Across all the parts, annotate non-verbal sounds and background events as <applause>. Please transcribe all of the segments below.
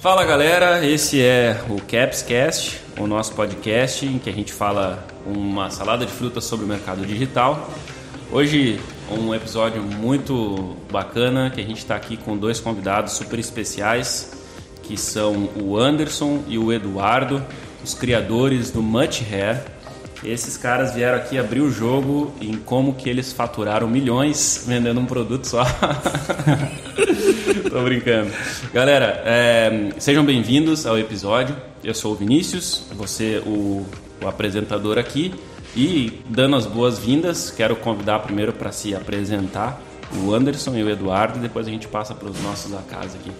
Fala galera, esse é o Capscast, o nosso podcast em que a gente fala uma salada de frutas sobre o mercado digital. Hoje um episódio muito bacana que a gente está aqui com dois convidados super especiais que são o Anderson e o Eduardo, os criadores do Much Hair. Esses caras vieram aqui abrir o jogo em como que eles faturaram milhões <laughs> vendendo um produto só. <laughs> Tô brincando. Galera, é, sejam bem-vindos ao episódio. Eu sou o Vinícius, você o, o apresentador aqui. E dando as boas-vindas, quero convidar primeiro para se apresentar o Anderson e o Eduardo, e depois a gente passa para os nossos da casa aqui.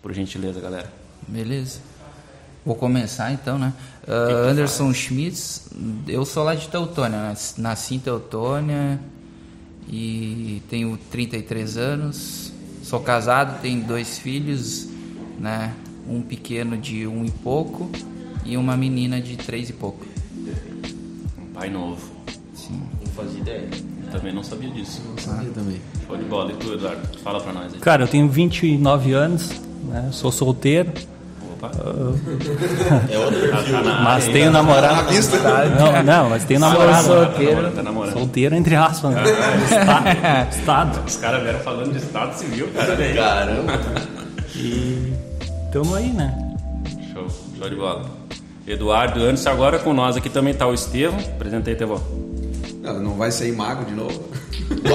Por gentileza, galera. Beleza. Vou começar então, né? Uh, Anderson Schmitz, eu sou lá de Teutônia, nasci em Teutônia e tenho 33 anos. Sou casado, tenho dois filhos, né? Um pequeno de um e pouco e uma menina de três e pouco. Um pai novo. Sim. Não fazia ideia. Eu também não sabia disso. Não sabia ah. também. Show de bola. E tu, Eduardo? Fala pra nós aí. Cara, eu tenho 29 anos, né? Sou solteiro. É outro perfil. Tá mas tenho namorado. Não, não, mas tenho namorado. Solteiro. Tá namorando. Solteiro entre aspas. Né? Estado. estado. Os caras vieram falando de estado civil, cara. Caramba. E tamo aí, né? Show, show de bola. Eduardo antes agora com nós aqui também tá o Estevam. Apresentei, Tevô. Não, não vai sair mago de novo.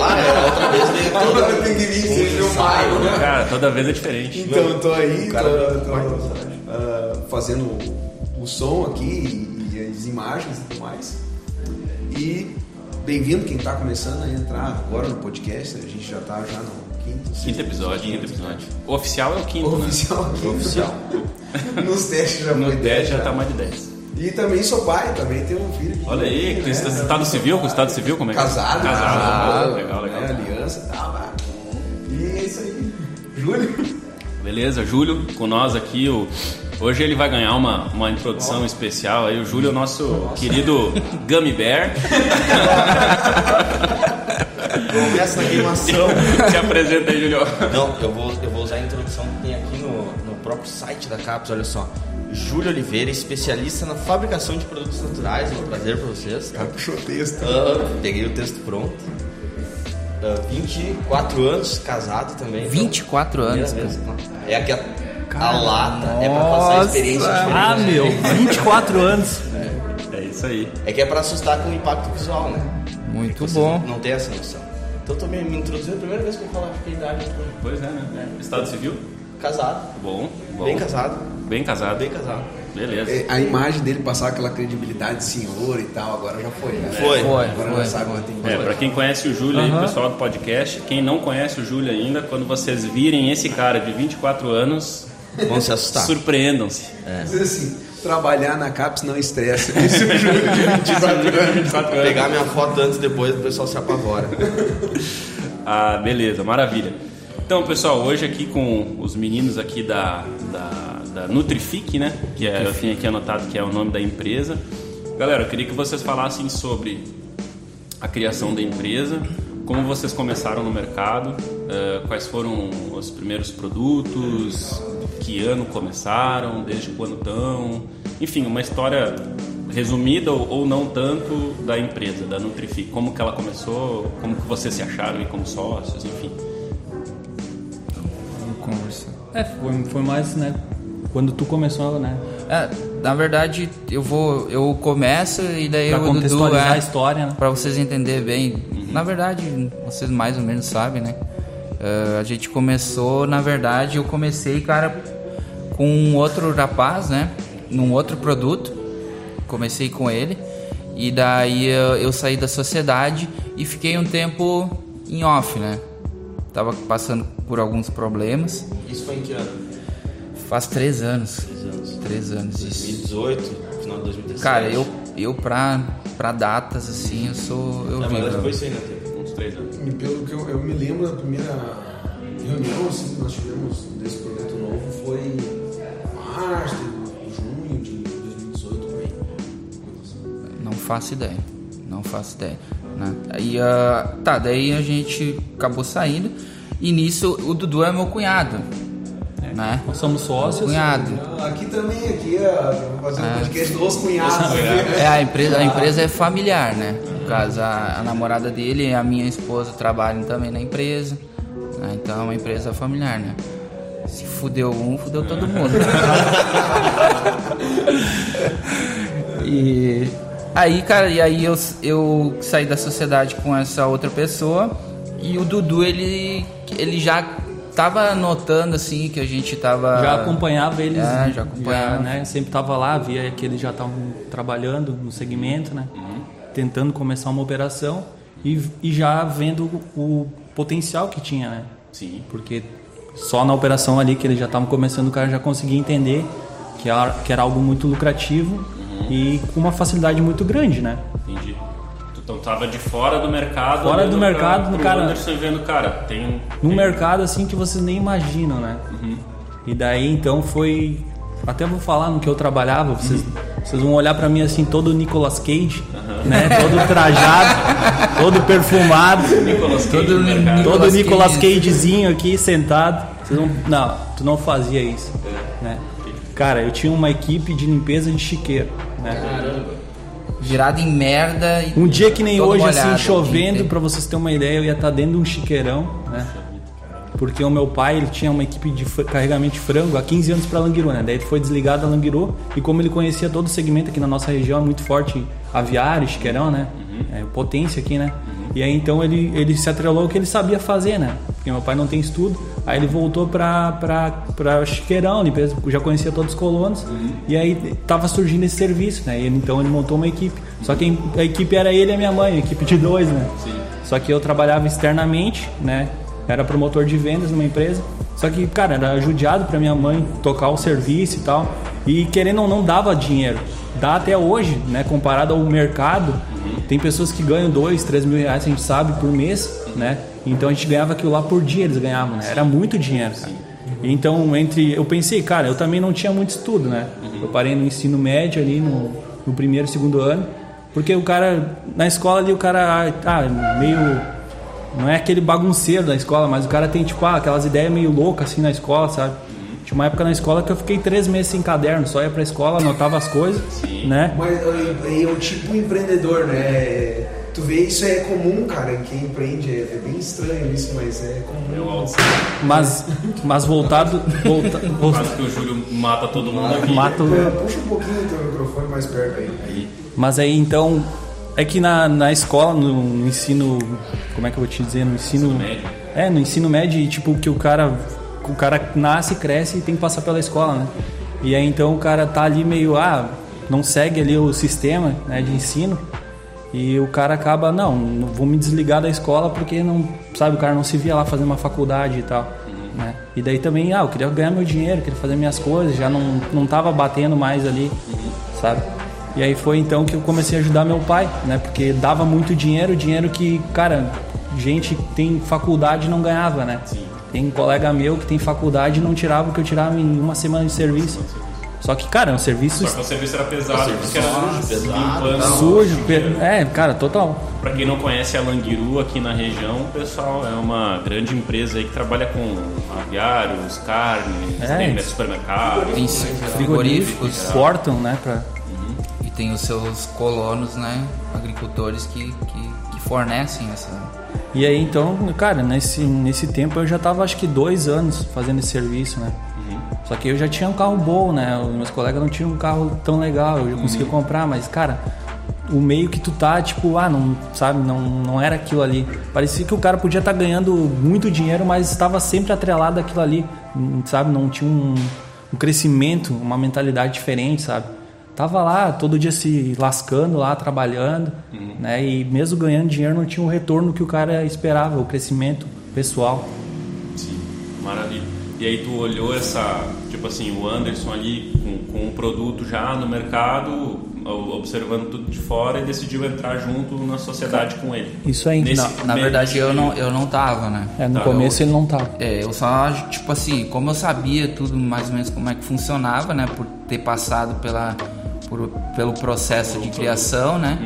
Ah, é, outra vez tem, <laughs> toda vez tem que vir um mago, né? Cara, toda vez é diferente. Então, eu tô aí, tô, tô, uh, fazendo o, o, som aqui e, as imagens e tudo mais. E bem-vindo quem está começando a entrar agora no podcast. A gente já está já no quinto, quinto episódio, quinto, quinto episódio. O oficial é o quinto, o oficial, né? O oficial. Nos testes já no foi 10 já está mais de 10. E também sou pai, também tenho um filho. Olha aí, com estado civil, com estado civil, como é que é? Casado, casado legal, legal. Né, aliança tal, E é isso aí. Júlio. Beleza, Júlio com nós aqui, o Hoje ele vai ganhar uma, uma introdução especial. Aí o Júlio é o nosso querido Gummy Bear. Começa a animação. <laughs> Se apresenta aí, Júlio. Não, eu vou, eu vou usar a introdução que tem aqui no, no próprio site da CAPS, olha só. Júlio Oliveira, especialista na fabricação de produtos naturais. É um prazer para vocês. Cara, puxou o texto. Uh, peguei o texto pronto. Uh, 24 anos, casado também. 24 então, anos. É aqui a a lata Nossa. é pra passar a experiência diferente. Ah, meu, 24 anos. É. é isso aí. É que é pra assustar com o impacto visual, né? Muito bom. Não tem essa noção. Então eu tô me, me introduzindo, a primeira vez que eu falo de idade. Pois é, né? É. Estado civil? Casado. Bom, bom. Bem casado. Bem casado. Bem casado. Beleza. É, a imagem dele passar aquela credibilidade de senhor e tal, agora já foi, né? Foi. Foi. Agora foi, já sabe foi. tem É, pra quem conhece o Júlio aí, pessoal do podcast, quem não conhece o Júlio ainda, quando vocês virem esse cara de 24 anos, Vão se assustar. Surpreendam-se. É. Assim, trabalhar na CAPES não estressa. Esse é o Júlio de 24 <laughs> anos. Pegar minha foto antes e depois, o pessoal se apavora. <laughs> ah, beleza, maravilha. Então, pessoal, hoje aqui com os meninos aqui da, da, da Nutrific, né? Que é, eu tinha aqui anotado que é o nome da empresa. Galera, eu queria que vocês falassem sobre a criação da empresa, como vocês começaram no mercado, uh, quais foram os primeiros produtos, que ano começaram, desde quando estão, enfim, uma história resumida ou, ou, não tanto da empresa, da Nutrific, como que ela começou, como que vocês se acharam aí como sócios, enfim. Vamos É, foi, foi mais, né, quando tu começou, né? É, na verdade, eu vou, eu começo e daí pra eu contextualizar Dudu, é, a história, né? Para vocês entenderem bem. Uhum. Na verdade, vocês mais ou menos sabem, né? Uh, a gente começou, na verdade, eu comecei, cara, com um outro rapaz, né? Num outro produto. Comecei com ele. E daí eu, eu saí da sociedade e fiquei um tempo em off, né? Tava passando por alguns problemas. Isso foi em que ano? Faz três anos. Três anos. Três anos, isso. 2018, final de 2017. Cara, eu, eu pra, pra datas assim, eu sou. Eu Na vivo. verdade, foi isso aí, né? Uns três anos. E pelo que eu, eu me lembro da primeira reunião assim, que nós tivemos desse projeto novo foi março, junho de 2018 por aí. Não faço ideia. Não faço ideia. Né? Aí, uh, tá, daí a gente acabou saindo E nisso o Dudu é meu cunhado. Né? Nós somos sócios. Cunhado. Aqui também, aqui, vamos fazer um podcast dos cunhados. É, a empresa, a empresa é familiar, né? No caso, a, a namorada dele e a minha esposa trabalham também na empresa. né? Então é uma empresa familiar, né? Se fudeu um, fudeu todo mundo. <laughs> e aí, cara, e aí eu, eu saí da sociedade com essa outra pessoa e o Dudu, ele, ele já tava notando assim que a gente tava. Já acompanhava eles. É, já acompanhava. né? Sempre tava lá, via que eles já estavam trabalhando no segmento, né? Tentando começar uma operação e, e já vendo o, potencial que tinha, né? Sim. Porque só na operação ali que eles já estavam começando, o cara já conseguia entender que era, que era algo muito lucrativo e com uma facilidade muito grande, né? Entendi. Então tava de fora do mercado. Fora do mercado, pra, no pro cara- Anderson vendo, cara, tem um. num tem- mercado assim que vocês nem imaginam, né? E daí então foi. Até vou falar no que eu trabalhava, vocês, vocês vão olhar pra mim assim, todo Nicolas Cage, né? Todo <laughs> trajado, todo perfumado, Nicolas Cage Todo. Nicolas todo Nicolas Cage. Cagezinho aqui sentado. Vocês vão, não, tu não fazia isso, né? Cara, eu tinha uma equipe de limpeza de chiqueiro, né? Virado em merda. E Um dia que nem hoje, molhado, assim, chovendo, pra vocês terem uma ideia, eu ia estar dentro de um chiqueirão, né? Porque o meu pai, ele tinha uma equipe de carregamento de frango há 15 anos pra Languiru, né? Daí ele foi desligado da Languiru e como ele conhecia todo o segmento aqui na nossa região, é muito forte aviário, chiqueirão, né? É potência aqui, né? E aí então ele, ele se atrelou ao que ele sabia fazer, né? Porque meu pai não tem estudo, aí ele voltou pra, pra, pra chiqueirão, limpeza, já conhecia todos os colonos, e aí tava surgindo esse serviço, né? E ele, então ele montou uma equipe. Só que a equipe era ele e a minha mãe, a equipe de dois, né? Só que eu trabalhava externamente, né? Era promotor de vendas numa empresa. Só que, cara, era judiado pra minha mãe tocar o serviço e tal. E querendo ou não dava dinheiro. Dá até hoje, né? Comparado ao mercado, tem pessoas que ganham dois, três mil reais, a gente sabe, por mês, né? Então a gente ganhava aquilo lá por dia, eles ganhavam, né? Era muito dinheiro, cara. Então, entre. Eu pensei, cara, eu também não tinha muito estudo, né? Eu parei no ensino médio ali, no, no primeiro, segundo ano. Porque o cara, na escola ali, o cara, ah, meio não é aquele bagunceiro da escola, mas o cara tem, tipo, ah, aquelas ideias meio loucas assim na escola, sabe? Tinha uma época na escola que eu fiquei três meses sem caderno, só ia pra escola, anotava as coisas, né? Mas é, o tipo empreendedor, né? Tu vê isso é comum, cara, em quem empreende. É, é bem estranho isso, mas é comum. Mas, mas voltado. Volta, <laughs> volta, Quase que o Júlio mata todo mundo aqui. mato. É, Puxa um pouquinho o teu microfone mais perto aí. Mas aí então. É que na, na escola, no, no ensino. Como é que eu vou te dizer? No ensino. médio. É, no ensino médio, tipo, que o cara. O cara nasce, cresce e tem que passar pela escola, né? E aí então o cara tá ali meio. Ah, não segue ali o sistema né, de ensino. E o cara acaba, não, vou me desligar da escola porque não, sabe, o cara não se via lá fazendo uma faculdade e tal. Né? E daí também, ah, eu queria ganhar meu dinheiro, queria fazer minhas coisas, já não, não tava batendo mais ali, sabe? E aí foi então que eu comecei a ajudar meu pai, né? Porque dava muito dinheiro, dinheiro que, cara, gente tem faculdade não ganhava, né? Tem um colega meu que tem faculdade e não tirava o que eu tirava em uma semana de serviço. Só que, cara, é um serviço Só que o serviço era pesado, porque era pesado, limpando. sujo, pe- é, cara, total. Pra quem não conhece a Languiru aqui na região, pessoal, é uma grande empresa aí que trabalha com aviários, carnes, É, tem supermercados. Tem frigoríficos exportam, né, pra, e tem os seus colonos, né? Agricultores que, que, que fornecem essa. E aí então, cara, nesse, nesse tempo eu já tava acho que dois anos fazendo esse serviço, né? Só que eu já tinha um carro bom, né? Os meus colegas não tinham um carro tão legal, eu já conseguia comprar, mas cara, o meio que tu tá, tipo, ah, não, sabe, não, não era aquilo ali. Parecia que o cara podia estar ganhando muito dinheiro, mas estava sempre atrelado àquilo ali, sabe? Não tinha um, um crescimento, uma mentalidade diferente, sabe? Tava lá todo dia se lascando lá, trabalhando, né? E mesmo ganhando dinheiro não tinha o retorno que o cara esperava, o crescimento pessoal. Sim, maravilha. E aí tu olhou essa, tipo assim, o Anderson ali com, com o produto já no mercado, observando tudo de fora e decidiu entrar junto na sociedade com ele. Isso aí. Nesse Na, na verdade, eu não, eu não tava, né? É, no Tá, começo ele não tava. É, eu só, tipo assim, como eu sabia tudo mais ou menos como é que funcionava, né? Por ter passado pela, por- pelo processo de criação, né?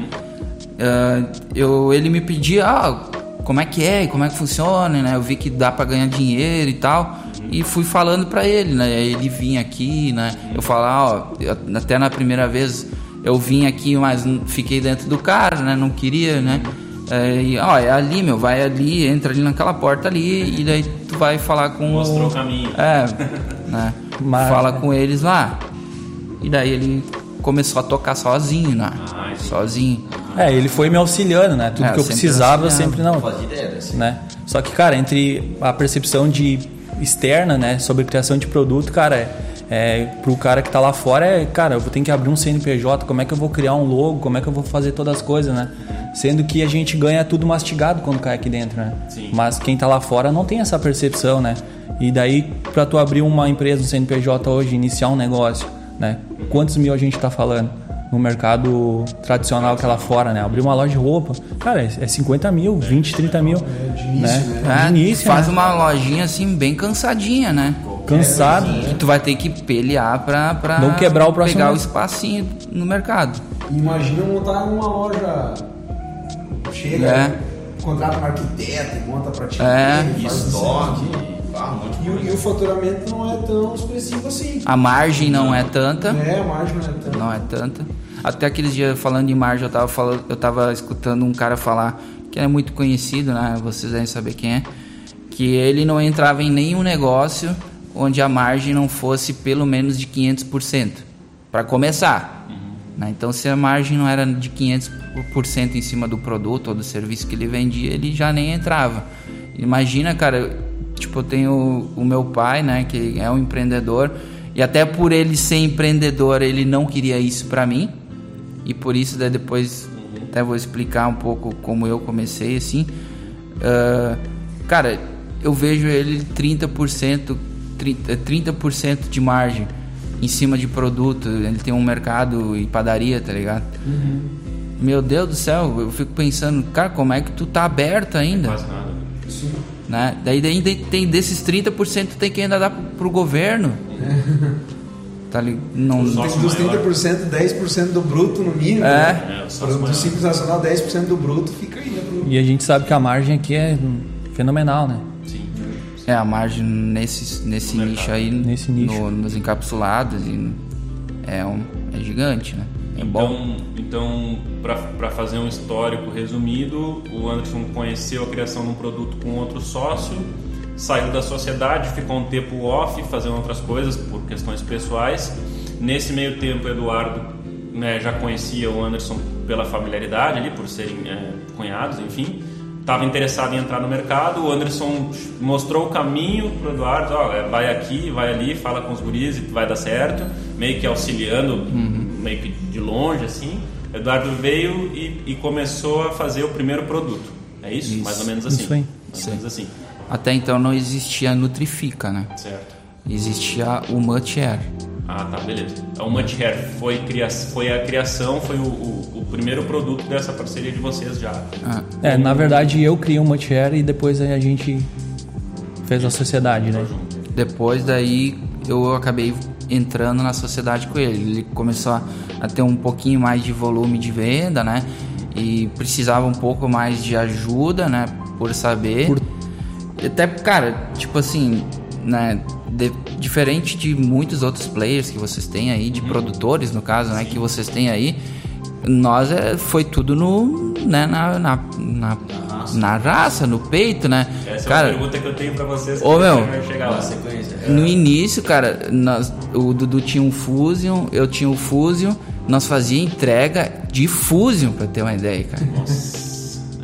Ah, eu, ele me pedia, ah, como é que é, e como é que funciona, né? Eu vi que dá para ganhar dinheiro e tal. E fui falando para ele, né? Ele vinha aqui, né? Eu falava, ó, eu- até na primeira vez eu vim aqui, mas fiquei dentro do carro, né? Não queria, né? É, e, ó, é ali, meu, vai ali, entra ali naquela porta ali, e daí tu vai falar com Mostrou o caminho. É, <laughs> né? Mas- Fala com eles lá. E daí ele começou a tocar sozinho, né? Ah, sozinho. É, ele foi me auxiliando, né? Tudo É, que eu sempre precisava, eu sempre não. Ideia dessa. né? Só que, cara, entre a percepção de externa, né, sobre criação de produto, cara, é, é pro cara que tá lá fora é, cara, eu vou ter que abrir um CNPJ, como é que eu vou criar um logo, como é que eu vou fazer todas as coisas, né? Sendo que a gente ganha tudo mastigado quando cai aqui dentro, né? Sim. Mas quem tá lá fora não tem essa percepção, né? E daí, pra tu abrir uma empresa no CNPJ hoje, iniciar um negócio, né? Quantos mil a gente tá falando? No mercado tradicional que é lá fora, né? Abrir uma loja de roupa, cara, é é 50 mil, 20, 30 mil. de início, né? É, De início, faz né? uma lojinha assim, bem cansadinha, né? Cansado. Que tu vai ter que pelear pra, pra Não quebrar o próximo pegar o mês. espacinho no mercado. Imagina montar uma loja. Chega, É. contrata um arquiteto, e monta pra ti. É. faz Estoque. Ah, E, o- e o faturamento não é tão expressivo assim. A margem não é tanta. É, a margem não é tão. Não é tanta. Até aqueles dias falando de margem, eu tava, falando, eu tava escutando um cara falar, que é muito conhecido, né? Vocês devem saber quem é. Que ele não entrava em nenhum negócio onde a margem não fosse pelo menos de 500%. Para começar. né? Então, se a margem não era de 500% em cima do produto ou do serviço que ele vendia, ele já nem entrava. Imagina, cara, tipo, eu tenho o meu pai, né, que é um empreendedor, e até por ele ser empreendedor, ele não queria isso pra mim. E por isso, daí depois até vou explicar um pouco como eu comecei assim. Ah, cara, eu vejo ele 30%, 30%, 30% de margem em cima de produto. Ele tem um mercado e padaria, tá ligado? Meu Deus do céu, eu fico pensando, cara, como é que tu tá aberto ainda? Nada. Né? Daí, daí, daí tem desses 30% tem que ainda dar pro, pro governo. <laughs> tá li- não Tem dos maior. 30%, 10% do bruto no mínimo. É. né? É, o maior. Simples Nacional, 10% do bruto fica aí, né? Pro... E a gente sabe que a margem aqui é fenomenal, né? Sim. é a margem nesse nesse No nicho mercado. aí Nesse nicho. no- nos encapsulados e é um é gigante, né? É. Então, então para fazer um histórico resumido, o Anderson conheceu a criação de um produto com outro sócio, saiu da sociedade, ficou um tempo off, fazendo outras coisas por questões pessoais. Nesse meio tempo, o Eduardo né, já conhecia o Anderson pela familiaridade ali, por serem é, cunhados, enfim. Estava interessado em entrar no mercado. O Anderson mostrou o caminho para o Eduardo: ó, é, vai aqui, vai ali, fala com os guris e vai dar certo. Meio que auxiliando, meio que de longe assim. Eduardo veio e, e começou a fazer o primeiro produto. É isso? Isso. Mais ou menos assim. Isso aí. Mais ou menos assim. Até então não existia a Nutrifica, né? Certo. Existia o Much Air. Ah, tá, beleza. O Much Hair foi, cria... foi a criação, foi o, o, o primeiro produto dessa parceria de vocês já. Ah, É, na verdade eu criei o Multiair e depois a gente fez a sociedade, né? Depois daí eu acabei entrando na sociedade com ele. Ele começou a, a ter um pouquinho mais de volume de venda, né? E precisava um pouco mais de ajuda, né? Por saber. Por- Até, cara, tipo assim, né? de- diferente de muitos outros players que vocês têm aí, de produtores no caso, né? Que vocês têm aí, nós é, foi tudo no, né? Na, na, na, na raça, no peito, né? Essa cara, é a pergunta que eu tenho pra vocês. que Ô, meu, vai chegar lá. Na sequência. no início, cara, nós, o Dudu tinha um Fusion, eu tinha um Fusion, nós fazia entrega de Fusion, pra ter uma ideia, cara.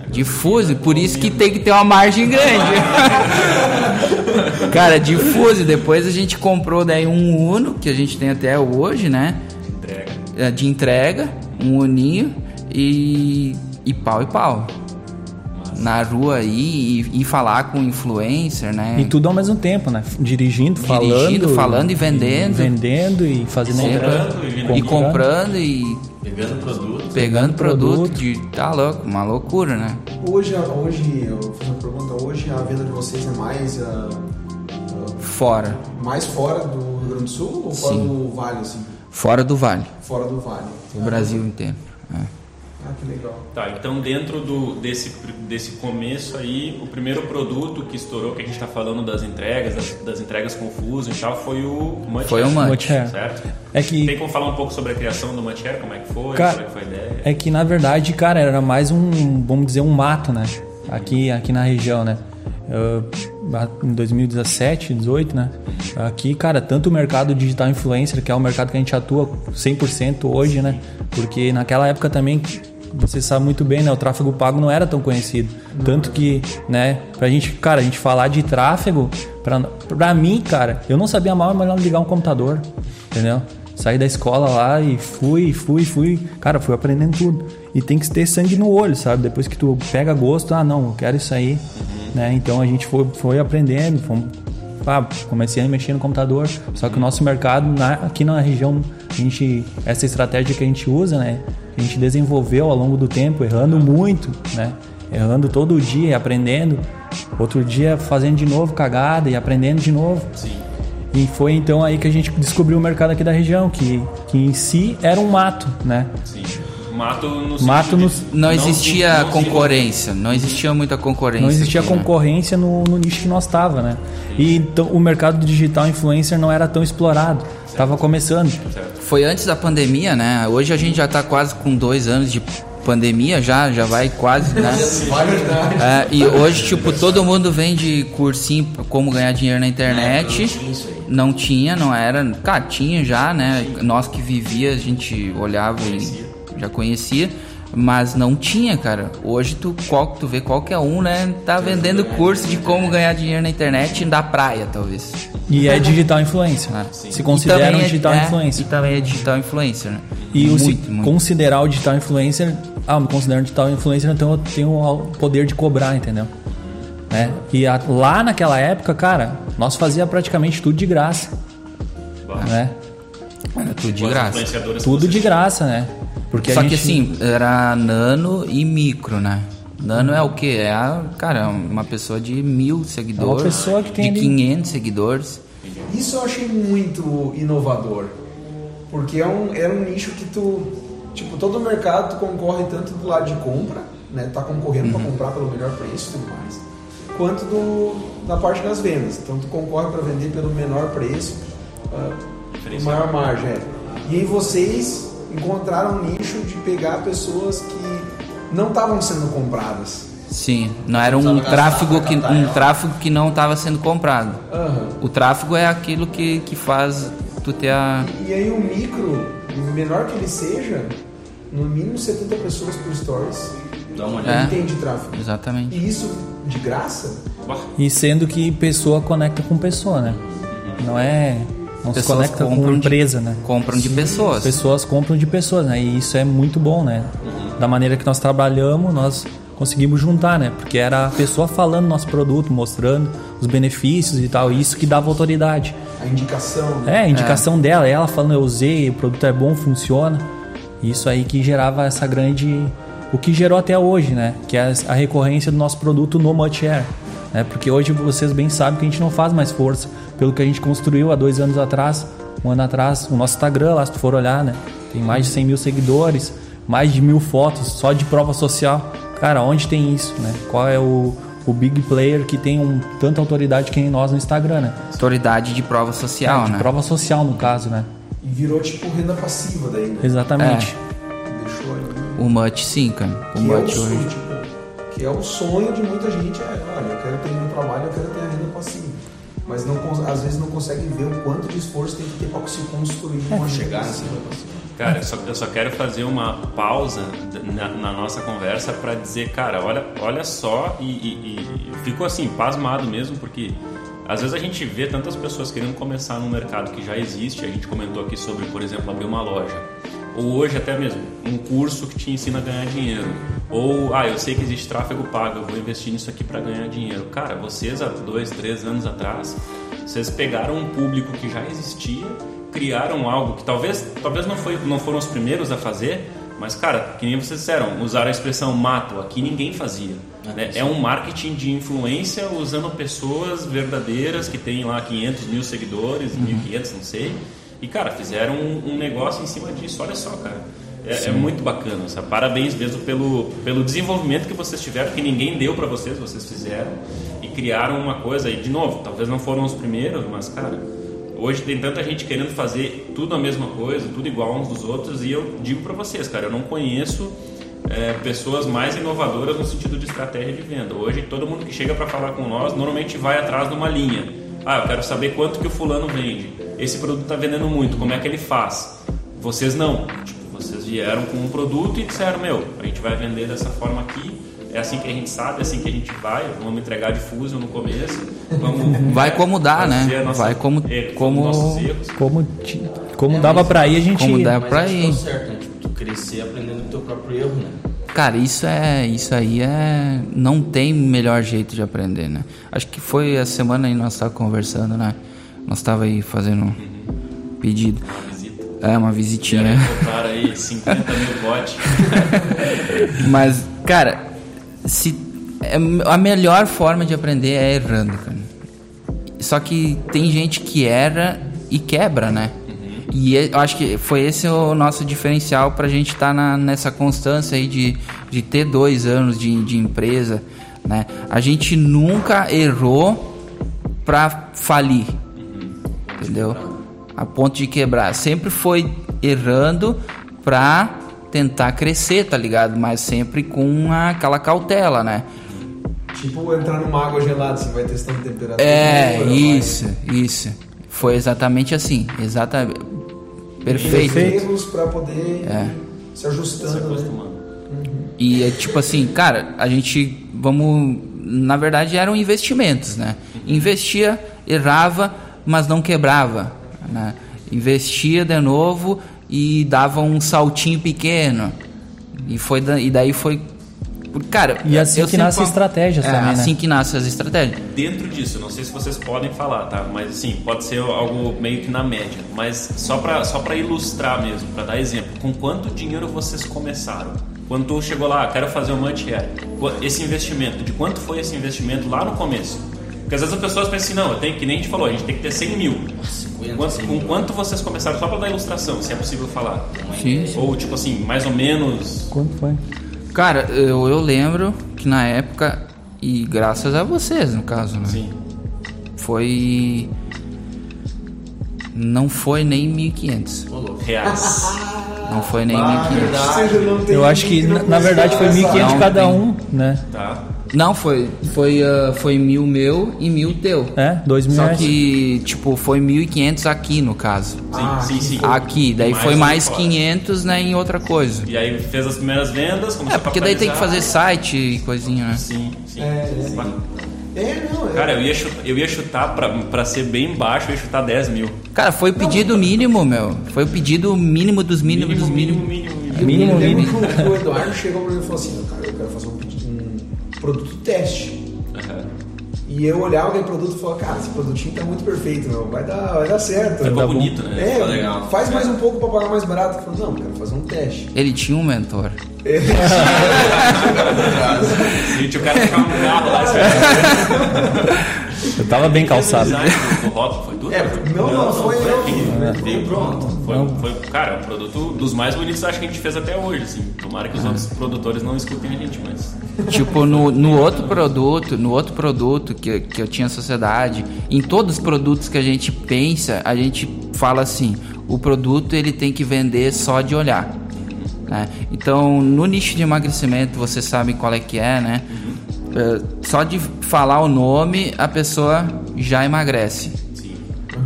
De Fusion, por isso que tem que ter uma margem grande. <laughs> cara, de Fusion, depois a gente comprou daí um Uno, que a gente tem até hoje, né? Entrega. É, De entrega, um Uninho e, e pau e pau. Na rua aí e, e falar com influencer, né? E tudo ao mesmo tempo, né? Dirigindo, falando. Dirigindo, falando e vendendo. Vendendo e fazendo. Comprando e vindo E comprando e Pegando produto. pegando produto, produto. de tá louco, uma loucura, né? Hoje, hoje, eu vou fazer uma pergunta, hoje a venda de vocês é mais, ah, Fora, mais fora do Rio Grande do Sul ou fora Sim. do Vale, assim? fora do vale, Fora do Vale. o Brasil inteiro. é. Ah, que legal. Tá, então dentro do, desse, desse começo aí, o primeiro produto que estourou, que a gente está falando das entregas, das, das entregas confusas e tal, foi o Munch Foi o Munch. Certo? É que- Tem como falar um pouco sobre a criação do Munch Hair, como é que foi, Cara, como é que foi a ideia? É que na verdade, cara, era mais um, vamos dizer, um mato, né? Aqui, aqui na região, né? Eu, em 2017, 18, né? Aqui, cara, tanto o mercado digital influencer, que é o mercado que a gente atua 100% hoje, né? Porque naquela época também, você sabe muito bem, né? O tráfego pago não era tão conhecido. Tanto que, né? Pra gente, cara, a gente falar de tráfego, pra, pra mim, cara, eu não sabia mal, mas não ligar um computador, entendeu? Saí da escola lá e fui, fui, fui. Cara, fui aprendendo tudo. E tem que ter sangue no olho, sabe? Depois que tu pega gosto, ah, não, eu quero isso aí. Né? Então a gente foi, foi aprendendo, fomos, pá, comecei a mexer no computador. Só que o nosso mercado, na- aqui na região, a gente, essa estratégia que a gente usa, né? A gente desenvolveu ao longo do tempo, errando muito, né? Errando todo dia e aprendendo. Outro dia fazendo de novo cagada e aprendendo de novo. Sim. E foi então aí que a gente descobriu o mercado aqui da região, que, que em si era um mato, né? Sim. Mato no Mato no- de- Não existia não- concorrência, não existia muita concorrência. Não existia aqui, né? concorrência no, no nicho que nós estava, né? E então, o mercado digital influencer não era tão explorado, estava começando. Foi antes da pandemia, né? Hoje a gente já tá quase com dois anos de pandemia, já, já vai quase, né? <laughs> É, e hoje, tipo, todo mundo vende cursinho pra como ganhar dinheiro na internet. não tinha isso aí. Não tinha, não era. Cara, tinha já, né? Nós que vivia, a gente olhava e já conhecia. Mas não tinha, cara. Hoje tu, qual, tu vê qualquer um, né? Tá vendendo curso de como ganhar dinheiro na internet da praia, talvez. E é digital influencer. né? Se considera um é- digital é, influencer. E também é digital influencer, né? E o se muito, muito. considerar o digital influencer, ah, eu me considero um digital influencer, então eu tenho o poder de cobrar, entendeu? Né? E a- lá naquela época, cara, nós fazia praticamente tudo de graça, né? Era tudo de graça. Tudo de graça, né? Porque Só a que gente- assim, era nano e micro, né? Nano é o quê? É, a, cara, uma pessoa de mil seguidores. pessoa que tem De ali- 500 seguidores. Isso eu achei muito inovador. Porque é um, era um nicho que tu. Tipo, todo mercado tu concorre tanto do lado de compra, né? Tá concorrendo para comprar pelo melhor preço e tudo mais. Quanto do, da parte das vendas. Então tu concorre para vender pelo menor preço, com maior margem. é. E aí vocês encontraram um nicho de pegar pessoas que não estavam sendo compradas. Sim, não era um tráfego que um tráfego que não estava sendo comprado. Aham. O tráfego é aquilo que, que faz tu ter a E aí o micro, menor que ele seja, no mínimo 70 pessoas por stories, Dá uma É. ele tem de tráfego. exatamente. E isso de graça? E sendo que pessoa conecta com pessoa, né? Não é. Não se Pessoas conecta com compram de- empresa, né? Compram de pessoas. Pessoas compram de pessoas, né? E isso é muito bom, né? Da maneira que nós trabalhamos, nós conseguimos juntar, né? Porque era a pessoa falando nosso produto, mostrando os benefícios e tal, isso que dava autoridade. A indicação, né? É, a indicação dela, ela falando, eu usei, o produto é bom, funciona. Isso aí que gerava essa grande. O que gerou até hoje, né? Que é a recorrência do nosso produto no Multi-Air. Né? Porque hoje vocês bem sabem que a gente não faz mais força. Pelo que a gente construiu há dois anos atrás, um ano atrás, o nosso Instagram, lá se tu for olhar, né? Tem mais de 100 mil seguidores, mais de mil fotos só de prova social. Cara, onde tem isso, né? Qual é o, o big player que tem um, tanta autoridade que nem nós no Instagram, né? Autoridade de prova social, É, de né? prova social, no caso, né? E virou tipo renda passiva daí, né? Exatamente. Deixou ali. O Much sim, cara. O Que é, o sonho, hoje. tipo, que é o sonho de muita gente. É, olha, quero ter meu trabalho, eu quero ter a renda passiva. Mas não, às vezes não consegue ver o quanto de esforço tem que ter para se construir uma renda chegar nessa renda passiva. Cara, eu só, eu só quero fazer uma pausa na, na nossa conversa para dizer, cara, olha, olha só, e, e, e eu fico assim, pasmado mesmo, porque às vezes a gente vê tantas pessoas querendo começar num mercado que já existe, a gente comentou aqui sobre, por exemplo, abrir uma loja, ou hoje até mesmo um curso que te ensina a ganhar dinheiro, ou, ah, eu sei que existe tráfego pago, eu vou investir nisso aqui para ganhar dinheiro. Cara, vocês há dois, três anos atrás, vocês pegaram um público que já existia criaram algo que talvez, talvez não, foi, não foram os primeiros a fazer, mas, cara, que nem vocês disseram, usaram a expressão mato, aqui ninguém fazia. né? É um marketing de influência usando pessoas verdadeiras que têm lá 500 mil seguidores, 1.500, não sei. E, cara, fizeram um, um negócio em cima disso. Olha só, cara. É, é muito bacana, sabe? Parabéns mesmo pelo, pelo desenvolvimento que vocês tiveram, que ninguém deu para vocês, vocês fizeram e criaram uma coisa. E de novo, talvez não foram os primeiros, mas cara, hoje tem tanta gente querendo fazer tudo a mesma coisa, tudo igual uns dos outros. E eu digo para vocês, cara, eu não conheço é, pessoas mais inovadoras no sentido de estratégia de venda. Hoje todo mundo que chega para falar com nós normalmente vai atrás de uma linha. Ah, eu quero saber quanto que o fulano vende. Esse produto está vendendo muito, como é que ele faz? Vocês não. Tipo, vocês vieram com um produto e disseram, meu, a gente vai vender dessa forma aqui, é assim que a gente sabe, é assim que a gente vai, vamos entregar difuso no começo, vamos... <laughs> Vai como dá, né? nossa- Vai como- é, como- nossos erros. Como, como dava pra ir, a gente Como acho que ir. deu certo, né? Tipo, tu crescer aprendendo do teu próprio erro, né? Cara, isso é, isso aí é, não tem melhor jeito de aprender, né? Acho que foi a semana aí nós tava conversando, né? Nós tava aí fazendo um pedido, Visita. é uma visitinha. compraram aí 50 mil bots. <laughs> Mas, cara, se é, a melhor forma de aprender é errando, cara. Só que tem gente que erra e quebra, né? E eu acho que foi esse o nosso diferencial pra gente estar nessa constância aí de, de ter dois anos de, de empresa, né? A gente nunca errou pra falir, entendeu? A ponto de quebrar. Sempre foi errando pra tentar crescer, tá ligado? Mas sempre com aquela cautela, né? Tipo entrar numa água gelada, você vai testando temperatura. É, vai- isso, isso. Foi exatamente assim, exatamente. Perfeito. Erros pra poder É. se ajustando, Se né? acostumando. E é tipo assim, cara, a gente vamos, na verdade eram investimentos, né? Investia, errava, mas não quebrava, né? Investia de novo e dava um saltinho pequeno. E foi e daí foi cara, E assim eu que nascem falo- estratégias é, também, né? assim que nascem as estratégias. Dentro disso, não sei se vocês podem falar, tá? Mas assim, pode ser algo meio que na média. Mas só pra, só pra ilustrar mesmo, pra dar exemplo. Com quanto dinheiro vocês começaram? Quando tu chegou lá, quero fazer uma anti Esse investimento, de quanto foi esse investimento lá no começo? Porque às vezes as pessoas pensam assim, não, eu tenho, que nem a gente falou, a gente tem que ter 100 mil. 50, Quanto- 100 com mil. quanto vocês começaram? Só pra dar ilustração, se é possível falar. Sim, sim. Ou tipo assim, mais ou menos... Quanto foi? Cara, eu, eu lembro que na época, e graças a vocês, no caso, né? Sim. Foi. Não foi nem 1.500. Reais. <laughs> Não foi nem Ah, 1.500. verdade. Seja, não tem Eu acho que, na, na verdade, foi precisa 1.500 Não, cada um, né? Tá? Não, foi. Foi, ah, foi mil meu e mil teu. É, 2 mil Só reais. que, tipo, foi 1.500 aqui no caso. Sim, Ah, sim, sim. Aqui, daí Mais foi mais. 500 né, em outra coisa. E aí fez as primeiras vendas, começou É, a porque daí tem que fazer site e coisinha, né? Sim, sim. É, É, não, é. Cara, eu ia chutar, eu ia chutar pra, pra ser bem baixo, eu ia chutar 10 mil. Cara, foi o pedido mínimo, meu. Foi o pedido mínimo dos mínimos dos mínimo, mínimos. mínimo, mínimo. Mínimo, mínimo. que o- Eduardo chegou pra mim e falou assim, cara, eu quero fazer um, pedido- um produto teste. Aham. E eu olhava aquele produto e falava, cara, esse produtinho tá muito perfeito, meu. Vai dar, vai dar certo. Ficou Tá bom. bonito, né? É, legal. faz mais um pouco pra pagar mais barato. Eu falei, não, quero fazer um teste. Ele tinha um mentor. <laughs> Gente, o cara ficava no carro lá <laughs> esperando. Eu tava bem calçado. O foi tudo? É, não, não, foi eu. Veio, veio pronto. Foi, foi, cara, um produto dos mais bonitos acho que a gente fez até hoje, assim. Tomara que os outros produtores não escutem a gente, mas... Tipo, no, no outro produto, no outro produto que, que eu tinha sociedade, em todos os produtos que a gente pensa, a gente fala assim, o produto ele tem que vender só de olhar. Né? Então, no nicho de emagrecimento, vocês sabem qual é que é, né? É, só de falar o nome, a pessoa já emagrece. Sim.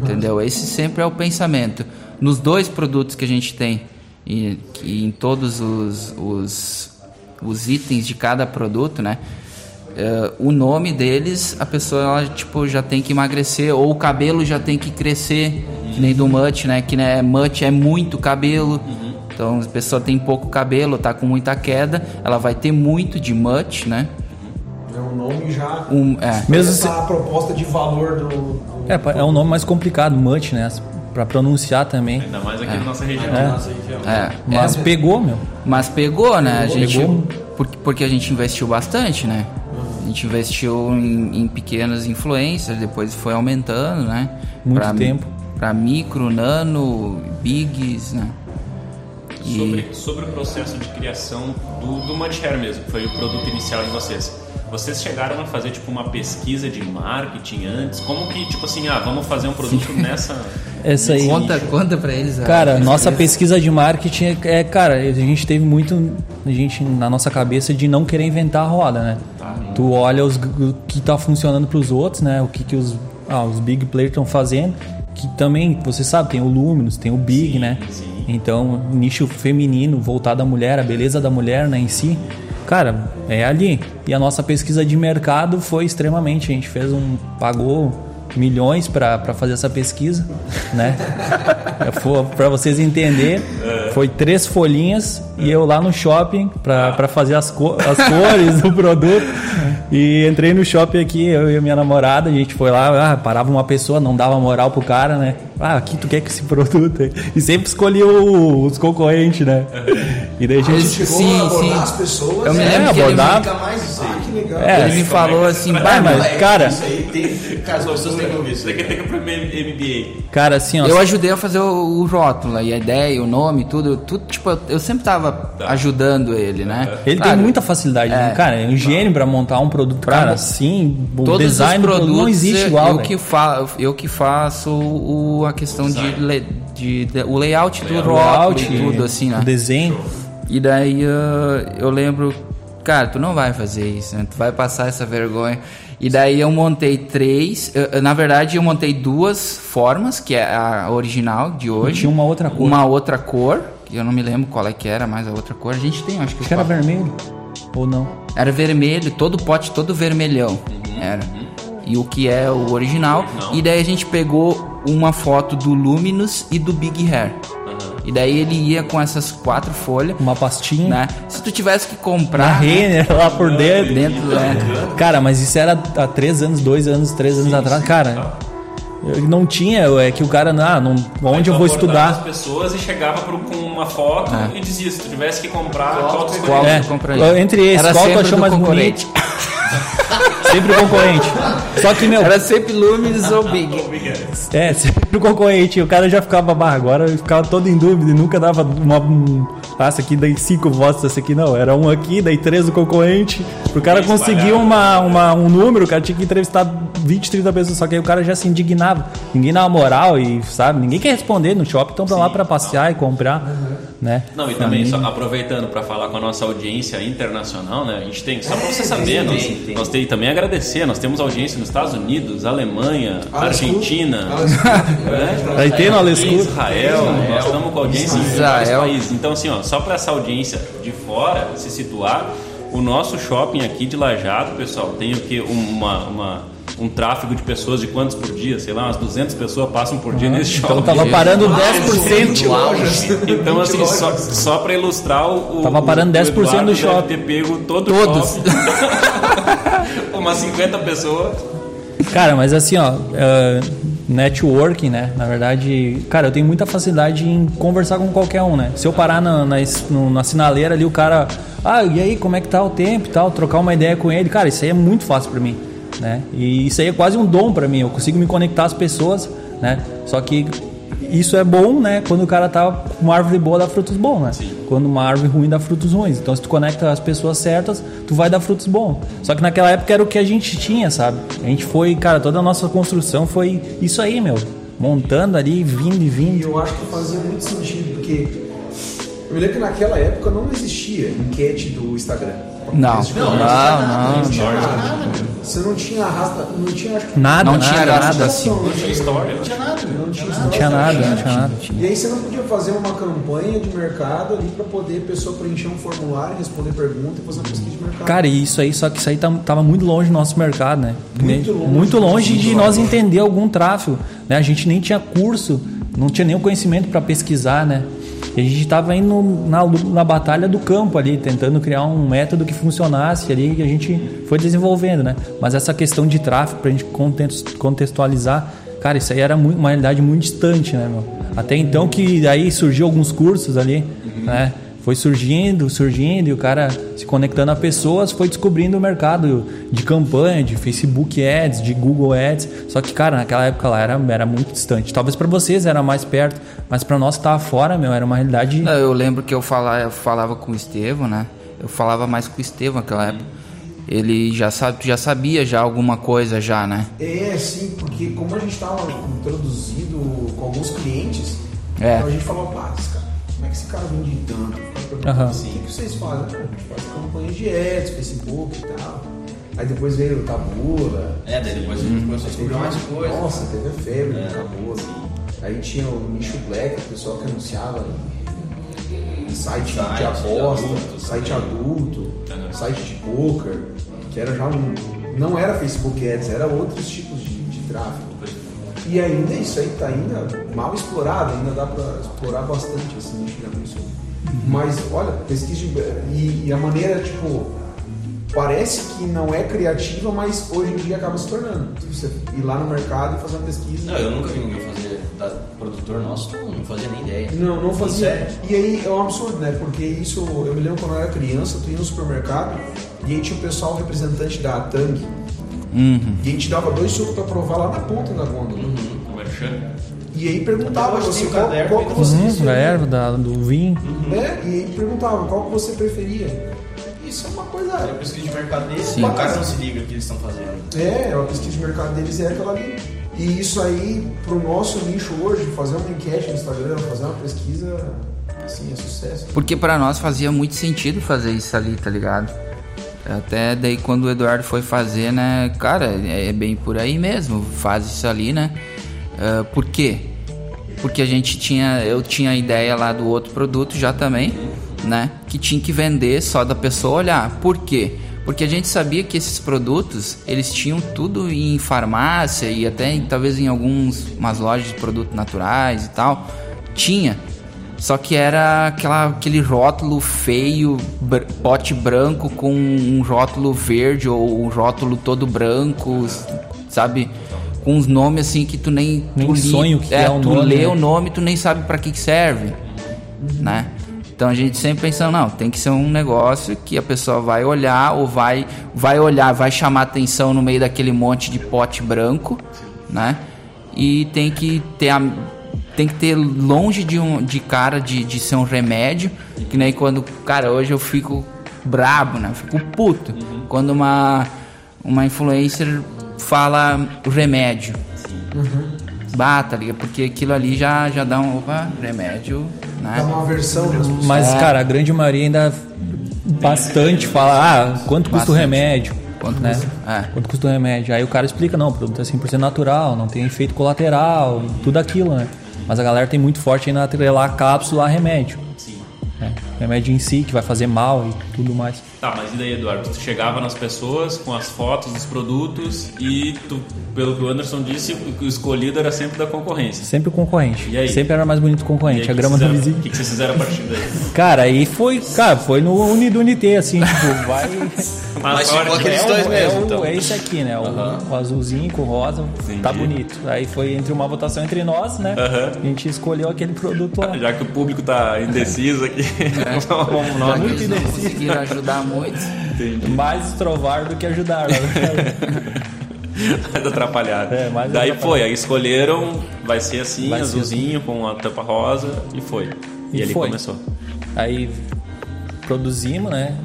Entendeu? Esse sempre é o pensamento. Nos dois produtos que a gente tem, e, que em todos os, os, os itens de cada produto, né? eh, o nome deles, a pessoa ela, tipo, já tem que emagrecer, ou o cabelo já tem que crescer, que nem do Mut, né? Que né, Mut é muito cabelo. Então, a pessoa tem pouco cabelo, tá com muita queda, ela vai ter muito de Mut, né? É um nome já. Um, é. Mesmo essa proposta de valor do. do- É, é um nome mais complicado, Mutt, né? Pra pronunciar também. Ainda mais aqui na nossa região. É. Nossa região. É, Mas é, pegou, meu. Mas pegou, né? A gente, Pegou. porque, porque a gente investiu bastante, né? A gente investiu em, em pequenas influências, depois foi aumentando, né? Muito tempo. Pra micro, nano, bigs, né? E- Sobre, sobre o processo de criação do, do Mudshare mesmo, que foi o produto inicial de vocês. Vocês chegaram a fazer tipo uma pesquisa de marketing antes? Como que, tipo assim, ah, vamos fazer um produto nessa. <laughs> Essa aí. Conta, conta pra eles. Cara, pesquisa. nossa pesquisa de marketing é, é, cara, a gente teve muito a gente na nossa cabeça de não querer inventar a roda, né? Tu olha os, o que tá funcionando pros outros, né? O que, que os, ah, os big players estão fazendo, que também, você sabe, tem o Luminous, tem o Big, né? Então, nicho feminino, voltado à mulher, a beleza da mulher, né, em si. Cara, é ali. E a nossa pesquisa de mercado foi extremamente, a gente fez um pagou milhões para fazer essa pesquisa, né? para vocês entenderem, foi três folhinhas e eu lá no shopping para fazer as, co as cores do produto. E entrei no shopping aqui, eu e a minha namorada, a gente foi lá, ah, parava uma pessoa, não dava moral pro cara, né? Ah, aqui tu quer que esse produto aí? E sempre escolhia o- os concorrentes, né? E daí a gente Chegou Sim, a abordar sim. as pessoas. Eu me né? lembro que ele legal. É, Ele me falou assim, Ah, mas, mas cara, Isso aí tem. Cara, as pessoas têm que ouvir isso. Daqui tem que ir pro MBA. cara, assim, ó. eu ajudei a fazer o, o rótulo, e a ideia, o nome, tudo, tudo, tipo, eu- sempre tava ajudando ele, né? Ele Claro, tem muita facilidade, É. né? cara, é um gênio pra montar um produto, cara, assim, o Todos design os do produto produtos não existe eu- igual, eu que, fa eu que faço o, a questão de, le- de, de- o layout do O rótulo layout, e tudo assim, né? o desenho. E daí ah, eu lembro, cara, tu não vai fazer isso, né? Tu vai passar essa vergonha. E daí eu montei três, eu- na verdade eu montei duas formas, que é a original de hoje. tinha uma outra cor. Uma outra cor, que eu não me lembro qual é que era, mas a outra cor a gente tem, acho que Acho que era vermelho. Ou não? era vermelho, todo o pote todo vermelhão. Era. E o que é o original. E daí a gente pegou uma foto do Luminous e do Big Hair. E daí ele ia com essas quatro folhas, Uma pastinha. né? Se tu tivesse que Na comprar Renner, lá por dentro. dentro, né? Cara, mas isso era há três anos, dois anos, três anos atrás. Cara, eu não tinha, é que o cara, ah, não, onde eu vou estudar? as pessoas e chegava pro, com uma foto e dizia: se tu tivesse que comprar, qual tu escolheria? compraria? entre esses, qual tu achou mais bonito? <laughs> Sempre concorrente. Só que, meu, Era sempre Luminous ou Big. É, sempre o concorrente. O cara já ficava barra agora, eu ficava todo em dúvida e nunca dava uma. Um, ah, essa aqui daí cinco votos, essa aqui não. Era um aqui, daí três do concorrente. Pro cara conseguir uma, uma, um número, o cara tinha que entrevistar 20, 30 pessoas. Só que aí o cara já se indignava. Ninguém dava moral e, sabe, ninguém quer responder no shopping, então pra lá pra passear e comprar. Né? Não, e também, só aproveitando para falar com a nossa audiência internacional, né? A gente tem, só para você saber, nós, nós tem também agradecer, nós temos audiência nos Estados Unidos, Alemanha, Alex Cook. Argentina, né? Tem no Cook. Israel, nós estamos com audiência em vários Israel. países. Então, assim, ó, só para essa audiência de fora se situar, o nosso shopping aqui de Lajado, pessoal, tem o que? Uma, uma- um tráfego de pessoas de quantos por dia? Sei lá, umas 200 pessoas passam por dia nesse shopping. Então tava parando 10%. lojas. Então, assim, só, só pra ilustrar o. Tava parando o 10% do Eduardo deve shopping. ter pego todo Todos. o. <laughs> Umas 50 pessoas. Cara, mas assim, ó, eh, networking, né? Na verdade, cara, eu tenho muita facilidade em conversar com qualquer um, né? Se eu parar na, na, na sinaleira ali, o cara, ah, e aí, como é que tá o tempo e tal, trocar uma ideia com ele, cara, isso aí é muito fácil pra mim, né? E isso aí é quase um dom pra mim, eu consigo me conectar às pessoas, né? Só que isso é bom, né? Quando o cara tá com uma árvore boa dá frutos bons, né? Quando uma árvore ruim dá frutos ruins. Então, se tu conecta as pessoas certas, tu vai dar frutos bons. Só que naquela época era o que a gente tinha, sabe? A gente foi, cara, toda a nossa construção foi isso aí, meu. Montando ali, vindo e E vindo. eu acho que fazia muito sentido, porque eu me lembro que naquela época não existia enquete do Instagram. Não, não, não, Não tinha nada. Você não tinha arrasta, não tinha acho que Nada, Não tinha nada. nada assim. não tinha História. não tinha nada, não tinha, Não tinha nada, não tinha nada. E aí você não podia fazer uma campanha de mercado ali para poder a pessoa preencher um formulário, responder pergunta e fazer uma pesquisa de mercado. Cara, e isso aí, só que isso aí tam- tava muito longe do nosso mercado, né? Muito longe. Muito longe de nós entender algum tráfego, né? A gente nem tinha curso, não tinha nenhum conhecimento para pesquisar, né? E a gente tava indo na, na batalha do campo ali, tentando criar um método que funcionasse ali, que a gente foi desenvolvendo, né? Mas essa questão de tráfego, pra gente context- contextualizar, cara, isso aí era muito, uma realidade muito distante, né, meu? Até então que aí surgiu alguns cursos ali, né? Foi surgindo, surgindo, e o cara se conectando a pessoas, foi descobrindo o mercado de campanha, de Facebook Ads, de Google Ads. Só que, cara, naquela época lá era, era muito distante. Talvez para vocês era mais perto, mas para nós que tava fora, meu, era uma realidade. Não, Eu lembro que eu falava, eu falava com o Estevão, né? Eu falava mais com o Estevão naquela época. Ele já, sabe, já sabia já alguma coisa já, né? É, sim, porque como a gente estava introduzido com alguns clientes, É. então a gente falava, pá, esse cara, é que esse cara vende tanto? Aham. assim, o que vocês fazem? "Ah, A gente faz campanhas de ads, Facebook e tal. Aí depois veio o Tabula. É, daí depois a gente começou a descobrir mais coisas. Nossa, teve a febre É. do Tabula. Aí tinha o nicho black, o pessoal que anunciava em site, Site de aposta, adulto, site também. adulto, site de poker, que era já um. Não era Facebook Ads, era outros tipos de, de tráfego. E ainda isso aí tá ainda mal explorado, ainda dá para explorar bastante esse nicho de anúncio. Mas olha, pesquisa de, e, e a maneira, tipo, parece que não é criativa, mas hoje em dia acaba se tornando. Você ir lá no mercado e fazer uma pesquisa. Não, eu nunca vi ninguém fazer da produtor nosso, não, não fazia nem ideia. Não, não fazia. Sério? E aí é um absurdo, né? Porque isso, eu me lembro quando eu era criança, tu ia no supermercado e aí tinha o pessoal representante da Tang. Uhum. E a gente dava dois sucos pra provar lá na ponta da gôndola. Merchan. E aí perguntava hoje você qual, qual que você Uhum, da erva, da, do vinho. né? E aí perguntava qual que você preferia. Isso é uma coisa. É a pesquisa de mercado deles, Sim. o cara não se liga o que eles estão fazendo. É, a pesquisa de mercado deles é aquela ali. E isso aí, pro nosso nicho hoje, fazer uma enquete no Instagram, fazer uma pesquisa, assim, é sucesso. Porque pra nós fazia muito sentido fazer isso ali, tá ligado? Até daí quando o Eduardo foi fazer, né? Cara, é bem por aí mesmo. Faz isso ali, né? Ah, por quê? Porque a gente tinha. Eu tinha a ideia lá do outro produto já também, né? Que tinha que vender só da pessoa olhar. Por quê? Porque a gente sabia que esses produtos, eles tinham tudo em farmácia e até talvez em algumas umas lojas de produtos naturais e tal. Tinha. Só que era aquela, aquele rótulo feio, br- pote branco com um rótulo verde ou um rótulo todo branco, sabe? Com uns nomes assim que tu nem... Nem tu li- sonho que é o tu nome, lê né? o nome tu nem sabe pra que que serve, né? Então a gente sempre pensando, não, tem que ser um negócio que a pessoa vai olhar ou vai, vai olhar, vai chamar atenção no meio daquele monte de pote branco, né? E tem que ter a, tem que ter longe de um de cara de, de ser um remédio, que nem quando, cara, hoje eu fico brabo, né? Eu fico puto quando uma uma influencer fala remédio. Bata, liga, porque aquilo ali já já dá um opa, remédio, né? Dá uma versão pessoas. Mas, É. cara, a grande maioria ainda bastante fala, ah, quanto custa o Bastante. remédio? Quanto né? custa? É. Quanto custa o remédio? Aí o cara explica, não, o produto é 100% natural, não tem efeito colateral, tudo aquilo, né? Mas a galera tem muito forte ainda atrelar a cápsula a remédio. Sim. né? Remédio em si, que vai fazer mal e tudo mais. Tá, mas e daí, Eduardo? Tu chegava nas pessoas com as fotos dos produtos e tu, pelo que o Anderson disse, o escolhido era sempre da concorrência. Sempre o concorrente. E aí? Sempre era mais bonito o E concorrente. aí, A grama do vizinho. O que, que vocês fizeram a partir daí? <laughs> Cara, aí foi, cara, foi no Uni do Unité, assim, tipo, vai. <laughs> Mas ficou aqueles é, dois o, mesmo, é, o- então. é esse aqui, né? O, o azulzinho com o rosa, tá bonito. Aí foi entre uma votação entre nós, né? Aham. A gente escolheu aquele produto lá. <laughs> Já que o público tá indeciso aqui, <laughs> vamos Já nós. muito não conseguiram ajudar muito. Mais estrovar do que ajudar, né? <laughs> mais atrapalhado. É, Daí atrapalhado. foi, aí escolheram, vai ser assim, Vai ser azulzinho com a tampa rosa e foi. E, E ali foi. começou. Aí produzimos, né?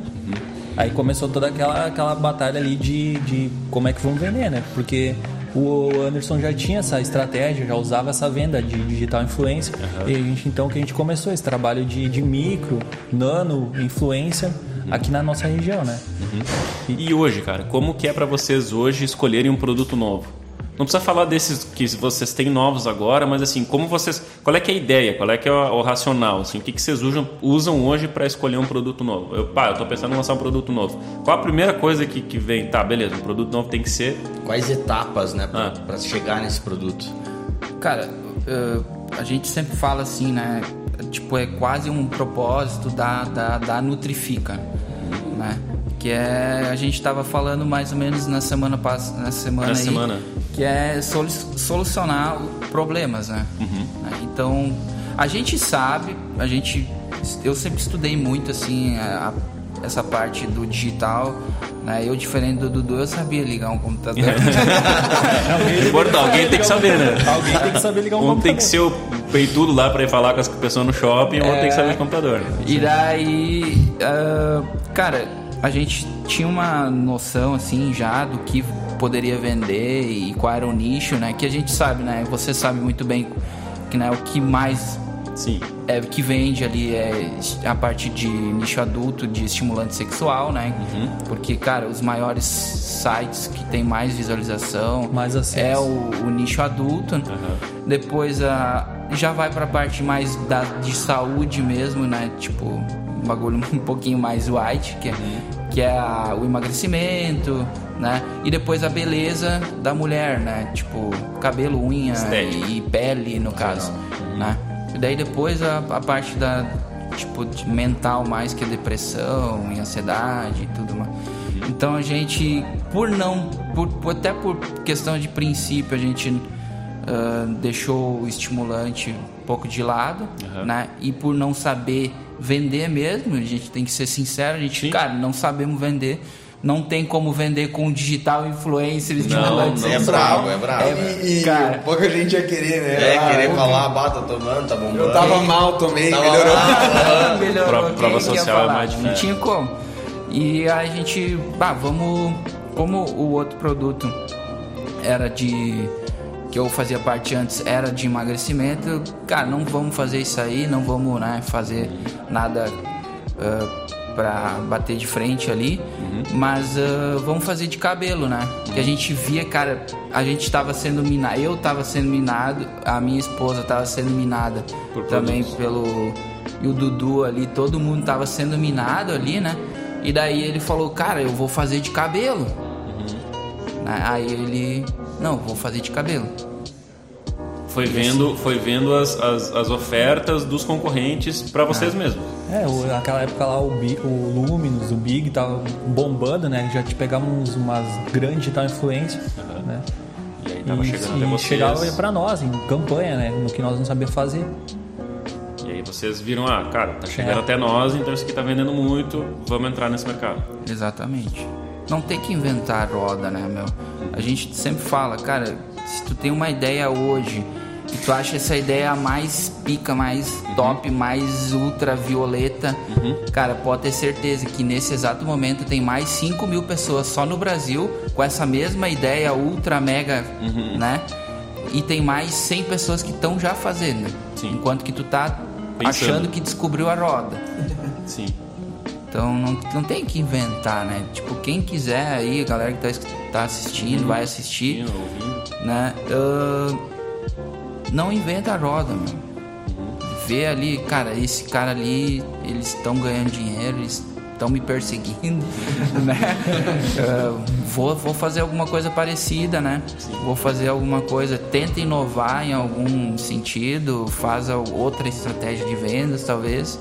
Aí começou toda aquela, aquela batalha ali de, de como é que vamos vender, né? Porque o Anderson já tinha essa estratégia, já usava essa venda de digital influência. E a gente, então que a gente começou esse trabalho de, de micro, nano, influência aqui na nossa região, né? E hoje, cara, como que é pra vocês hoje escolherem um produto novo? Não precisa falar desses que vocês têm novos agora, mas assim, como vocês, qual é que é a ideia, qual é que é o, racional, assim, o que, que vocês usam, usam hoje para escolher um produto novo? Eu, pá, eu tô pensando em lançar um produto novo. Qual a primeira coisa que, que vem? Tá, beleza, um produto novo tem que ser Quais etapas, né, pra, Ah. chegar nesse produto? Cara, eh, a gente sempre fala assim, né? Tipo, é quase um propósito da, da, da Nutrifica, né? Que é, a gente tava falando mais ou menos na semana passada, na semana Na aí, semana. Que é solu- solucionar problemas, né? Uhum. Então, a gente sabe, a gente eu sempre estudei muito assim a- a- essa parte do digital, né? Eu diferente do Dudu, eu sabia ligar um computador. <laughs> Importante, alguém tem que saber, né? Alguém tem que saber ligar um Um tem que ser o peitudo lá pra ir falar com as pessoas no shopping, ou tem que saber de computador. né? E daí, ah, cara, a gente tinha uma noção assim já do que poderia vender e qual era o nicho, né? Que a gente sabe, né? Você sabe muito bem que né, o que mais Sim. é, que vende ali é a parte de nicho adulto de estimulante sexual, né? Porque, cara, os maiores sites que tem mais visualização Mais acesso. é o, o nicho adulto. Depois a, já vai pra parte mais da, de saúde mesmo, né? Tipo, um bagulho <laughs> um pouquinho mais white, que é, que é a- o emagrecimento, né? E depois a beleza da mulher, né? Tipo, cabelo, unha Estética. e pele, no caso, né? E daí depois a, a parte da tipo mental mais que a depressão e ansiedade e tudo mais. Então a gente, por não, por, até por questão de princípio, a gente ah, deixou o estimulante um pouco de lado, Aham. né? E por não saber vender mesmo, a gente tem que ser sincero, a gente, Sim. cara, não sabemos vender. Não tem como vender com digital influencer estimulante não. É sexual. brabo, é brabo. E, e Cara. pouca gente ia querer, né? É, Ah, querer falar, bata, tomando, tá bombando. Eu tava mal também, Tava melhorou. lá. <laughs> Melhorou. Prova- prova social é mais difícil. Não tinha como. E a gente, bah, vamos. Como o outro produto era de. que eu fazia parte antes era de emagrecimento, cara, não vamos fazer isso aí, não vamos né, fazer nada ah, pra bater de frente ali, mas ah, vamos fazer de cabelo, né? Que a gente via, cara, a gente tava sendo minado, eu tava sendo minado, a minha esposa tava sendo minada Por também produtos. pelo e o Dudu ali, todo mundo tava sendo minado ali, né? E daí ele falou, cara, eu vou fazer de cabelo. Né? Aí ele, não, vou fazer de cabelo. Foi vendo, foi vendo as, as, as ofertas dos concorrentes pra vocês mesmos. É, o- naquela época lá o, Bi- o Luminous, o Big tava bombando, né? Já te pegávamos umas grandes tal influência, né? E aí tava e chegando e até vocês. chegava pra nós, em campanha, né? No que nós não sabíamos fazer. E aí vocês viram, ah, cara, tá chegando É. até nós, então isso aqui tá vendendo muito, vamos entrar nesse mercado. Exatamente. Não tem que inventar a roda, né, meu? A gente sempre fala, cara, se tu tem uma ideia hoje e tu acha essa ideia mais pica, mais top, mais ultravioleta, cara, pode ter certeza que nesse exato momento tem mais 5 mil pessoas só no Brasil com essa mesma ideia ultra mega, né? E tem mais 100 pessoas que estão já fazendo. Sim. Enquanto que tu tá Pensando. achando que descobriu a roda. Sim. Então não, não tem que inventar, né? Tipo, quem quiser aí, a galera que tá, tá assistindo, vai assistir, ouvindo. né? Ah, não inventa a roda, meu. Vê ali, cara, esse cara ali, eles estão ganhando dinheiro, eles estão me perseguindo, <laughs> né? Ah, vou, vou fazer alguma coisa parecida, né? Vou fazer alguma coisa, tenta inovar em algum sentido, faz outra estratégia de vendas, talvez,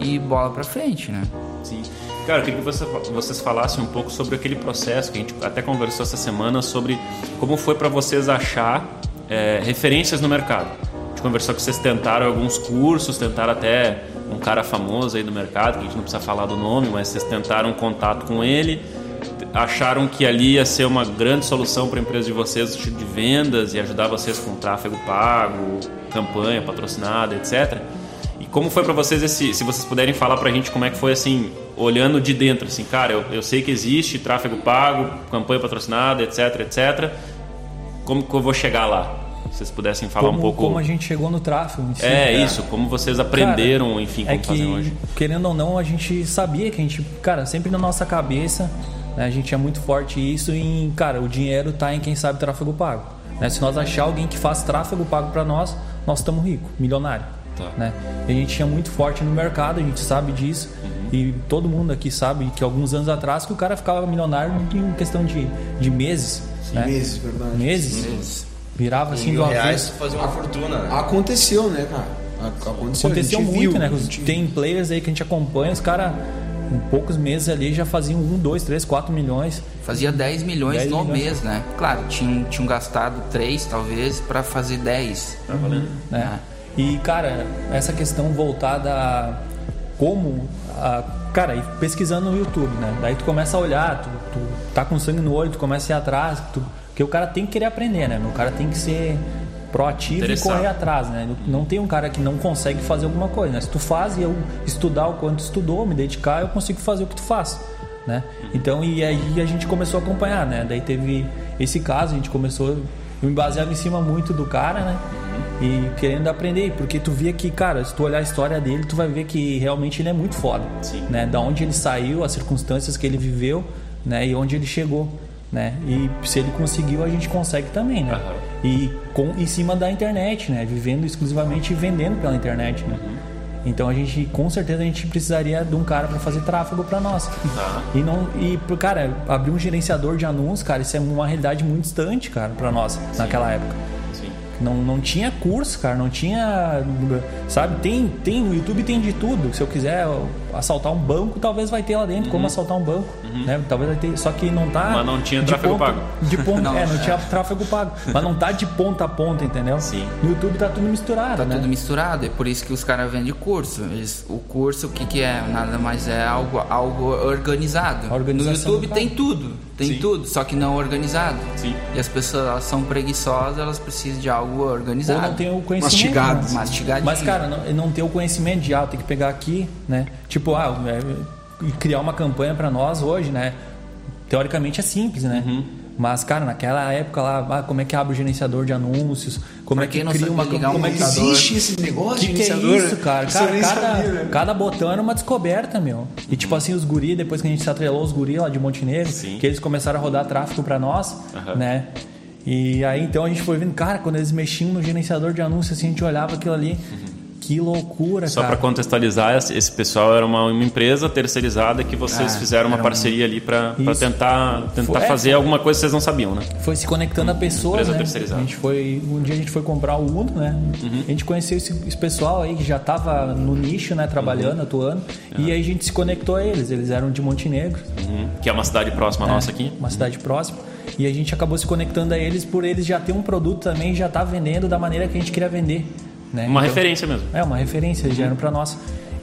e bola pra frente, né? Sim. Cara, eu queria que você- vocês falassem um pouco sobre aquele processo que a gente até conversou essa semana sobre como foi para vocês achar é, referências no mercado. A gente conversou que vocês tentaram alguns cursos, tentaram até um cara famoso aí do mercado, que a gente não precisa falar do nome, mas vocês tentaram um contato com ele, acharam que ali ia ser uma grande solução para a empresa de vocês de vendas e ajudar vocês com tráfego pago, campanha patrocinada, etc. E como foi para vocês esse, se vocês puderem falar pra gente como é que foi assim, olhando de dentro assim, cara, eu, eu sei que existe tráfego pago, campanha patrocinada, etc, etc. Como que eu vou chegar lá? Se vocês pudessem falar como, um pouco. como a gente chegou no tráfego. em si. É, isso, como vocês aprenderam, Cara, enfim, é como que, fazem hoje. querendo ou não, a gente sabia que a gente, cara, sempre na nossa cabeça, né, a gente é muito forte isso em, cara, o dinheiro tá em quem sabe tráfego pago. né? Se nós achar alguém que faz tráfego pago para nós, nós estamos ricos, milionário. Tá. Né? E a gente tinha muito forte no mercado, a gente sabe disso. E todo mundo aqui sabe que alguns anos atrás que o cara ficava milionário em questão de, de meses. Né? Meses, verdade. Meses. Virava assim Mil do reais avesso. fazer uma fortuna, né? Aconteceu, né, cara? Aconteceu, Aconteceu muito, viu, né? Tem players aí que a gente acompanha, os caras em poucos meses ali já faziam 1, 2, 3, 4 milhões. Fazia 10 milhões 10 no milhões. mês, né? Claro, tinham, tinham gastado 3 talvez pra fazer 10. Tá valendo? Né? E, cara, essa questão voltada a como. A, cara, pesquisando no YouTube, né? Daí tu começa a olhar, tu, tu tá com sangue no olho, tu começa a ir atrás, tu, porque o cara tem que querer aprender, né? O cara tem que ser proativo e correr atrás, né? Não tem um cara que não consegue fazer alguma coisa, né? Se tu faz e eu estudar o quanto tu estudou, me dedicar, eu consigo fazer o que tu faz, né? Então, e aí a gente começou a acompanhar, né? Daí teve esse caso, a gente começou, eu me baseava em cima muito do cara, né? E querendo aprender, porque tu via que, cara, se tu olhar a história dele, tu vai ver que realmente ele é muito foda, Sim. né? Da onde ele saiu, as circunstâncias que ele viveu, né? E onde ele chegou, né? E se ele conseguiu, a gente consegue também, né? Aham. E com, em cima da internet, né? Vivendo exclusivamente e vendendo pela internet, né? Então a gente, com certeza, a gente precisaria de um cara para fazer tráfego para nós. E não, e cara, abrir um gerenciador de anúncios, cara, isso é uma realidade muito distante, cara, para nós naquela época. Não, não tinha curso, cara, não tinha. Sabe, tem, tem no YouTube tem de tudo. Se eu quiser assaltar um banco, talvez vai ter lá dentro como assaltar um banco. Né? Talvez vai ter. Só que não tá. Uhum. Mas não tinha tráfego ponta- pago. De ponta, Não, <laughs> é, não é. tinha tráfego pago. Mas não tá de ponta a ponta, entendeu? Sim. No YouTube tá tudo misturado, Tá né? tudo misturado, é por isso que os caras vendem curso. Eles- o curso, o que, que é? Nada mais é algo, algo organizado. No YouTube tem tudo, tem Sim. tudo, só que não organizado. Sim. E as pessoas elas são preguiçosas, elas precisam de algo Ou organizado. não tem o conhecimento. Mastigado. né? Mastigadinho. Mas, cara, não, não ter o conhecimento de, ah, tem que pegar aqui, né? Tipo, ah, é, criar uma campanha pra nós hoje, né? Teoricamente é simples, né? Uhum. Mas, cara, naquela época lá, ah, como é que abre o gerenciador de anúncios? Como Pra é que cria uma um como é que. Existe esse negócio que, de que é gerenciador, isso, cara? Isso Cara, cada, sabia, né? cada botão era uma descoberta, meu. E tipo assim, os guri, depois que a gente se atrelou os guri lá de Montenegro, Sim. que eles começaram a rodar tráfego pra nós, Aham. né? E aí então a gente foi vendo, cara, quando eles mexiam no gerenciador de anúncios, assim, a gente olhava aquilo ali. Que loucura, Só para contextualizar, esse pessoal era uma, uma empresa terceirizaram que vocês Ah, fizeram uma era um- parceria ali para tentar, tentar Foi- é, fazer foi- alguma coisa que vocês não sabiam, né? Foi se conectando a pessoas, Empresa né? terceirizada. A gente foi, um dia a gente foi comprar o Uno, né? A gente conheceu esse, esse pessoal aí que já tava no nicho, né? Trabalhando, atuando. E aí a gente se conectou a eles. Eles eram de Montenegro, Uhum. Que é uma cidade próxima nossa aqui. uma cidade próxima. E a gente acabou se conectando a eles por eles já ter um produto também já tá vendendo da maneira que a gente queria vender. Né? Uma Então- referência mesmo. É, uma referência, eles já eram para nós.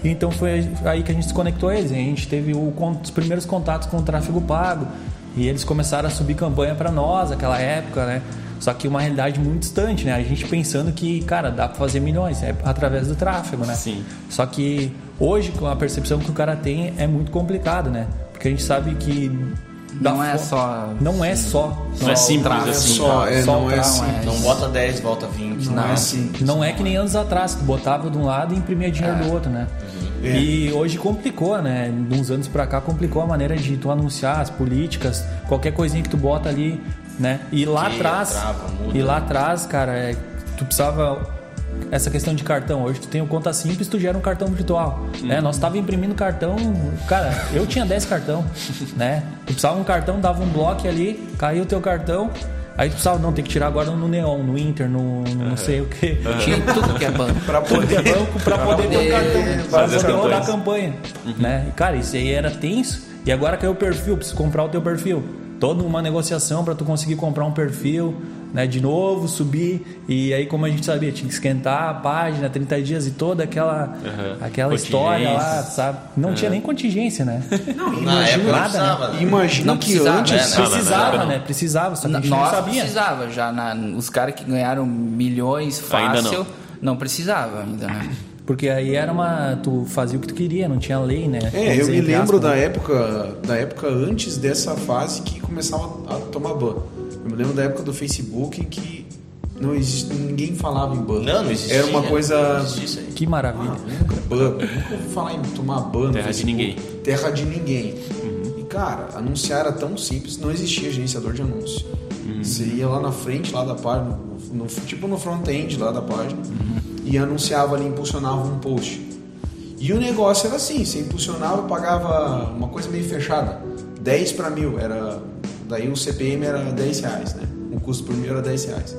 E Então foi aí que a gente se conectou a eles. A gente teve o os primeiros contatos com o tráfego pago. E eles começaram a subir campanha para nós naquela época, né? Só que uma realidade muito distante, né? A gente pensando que, cara, dá para fazer milhões é através do tráfego, né? Sim. Só que hoje, com a percepção que o cara tem, é muito complicado, né? Porque a gente sabe que. Não é fo- só- Não é só. Não é simples assim. Só, é, não é tráfego. assim. Não bota 10, volta 20. Não, é assim. Não é que nem anos atrás, que tu botava de um lado e imprimia dinheiro do outro, né? É. E hoje complicou, né? De uns anos pra cá complicou a maneira de tu anunciar as políticas, qualquer coisinha que tu bota ali, né? E lá atrás, e lá atrás, cara, é, tu precisava essa questão de cartão. Hoje tu tem o conta simples, tu gera um cartão virtual, né? Nós tava imprimindo cartão, cara, eu tinha 10 cartão, né? Tu precisava um cartão, dava um bloco ali, caiu o teu cartão, Aí tu precisava, não, tem que tirar agora no Neon, no Inter, no, no não sei o que. Tinha tudo que é banco. Pra poder. Ter banco pra poder ter um cartão, pra poder rodar a campanha. Né? E, cara, isso aí era tenso. E agora caiu o perfil, preciso comprar o teu perfil. Toda uma negociação para tu conseguir comprar um perfil, né? De novo, subir. E aí, como a gente sabia, tinha que esquentar a página, 30 dias e toda aquela, Uhum. aquela história lá, sabe? Não tinha nem contingência, né? Não nada, precisava, né? Imagina Não que precisava, antes. né? Não, não, Precisava, não. né? Precisava, só que a gente não Nós sabia. precisava já. na- os caras que ganharam milhões Ainda fácil, não. não. precisava ainda, né? Porque aí era uma. Tu fazia o que tu queria, não tinha lei, né? É, eu me lembro aspas, da né? época, da época antes dessa fase que começava a tomar ban. Eu me lembro da época do Facebook em que não existe, ninguém falava em ban. Não, não existia. Era uma coisa. Que maravilha. nunca ban, nunca ouvi falar em tomar ban. Terra de ninguém. Terra de ninguém. E cara, anunciar era tão simples, não existia gerenciador de anúncio. Você ia lá na frente, lá da página, no- no- tipo no front-end lá da página, e anunciava ali, impulsionava um post. E o negócio era assim, você impulsionava, pagava uma coisa meio fechada, 10 para mil, era daí o CPM era 10 reais, né? O custo por mil era 10 reais.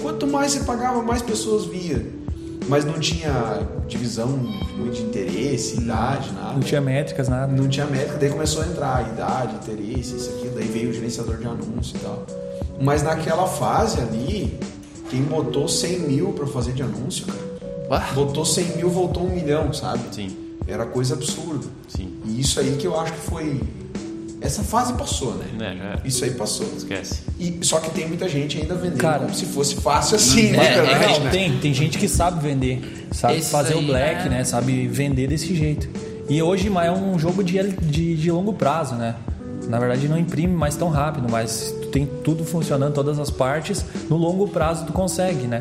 Quanto mais você pagava, mais pessoas via. Mas não tinha divisão muito de interesse, idade, nada. Não tinha métricas, nada. Não tinha métrica, daí começou a entrar idade, interesse, isso aqui, daí veio o gerenciador de anúncio e tal. Mas naquela fase ali, quem botou 100 mil pra fazer de anúncio, cara, Ah. botou 100 mil, voltou um milhão, sabe? Sim. Era coisa absurda. Sim. E isso aí que eu acho que foi. Essa fase passou, né? É, já era. Isso aí passou. Esquece. E, só que tem muita gente ainda vendendo Cara, como se fosse fácil assim, na é, internet, Não, né? tem, tem gente que sabe vender, sabe Esses fazer o aí, black, né? né? Sabe vender desse jeito. E hoje é um jogo de, de, de longo prazo, né? Na verdade não imprime mais tão rápido, mas tu tem tudo funcionando, todas as partes, no longo prazo tu consegue, né?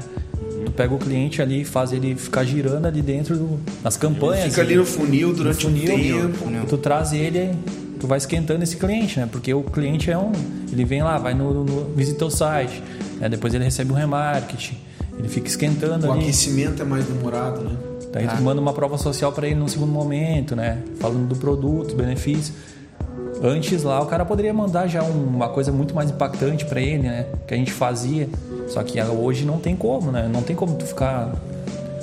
Tu pega o cliente ali e faz ele ficar girando ali dentro do, das campanhas. Fica ali no funil durante no um funil, tempo. Tu traz ele, tu vai esquentando esse cliente, né? Porque o cliente é um. Ele vem lá, vai no, no visita o site, né? depois ele recebe um remarketing, ele fica esquentando O ali. aquecimento é mais demorado, né? Daí tu manda uma prova social para ele no segundo momento, né? Falando do produto, dos benefícios. Antes lá o cara poderia mandar já um- uma coisa muito mais impactante para ele, né? Que a gente fazia. Só que hoje não tem como, né? Não tem como tu ficar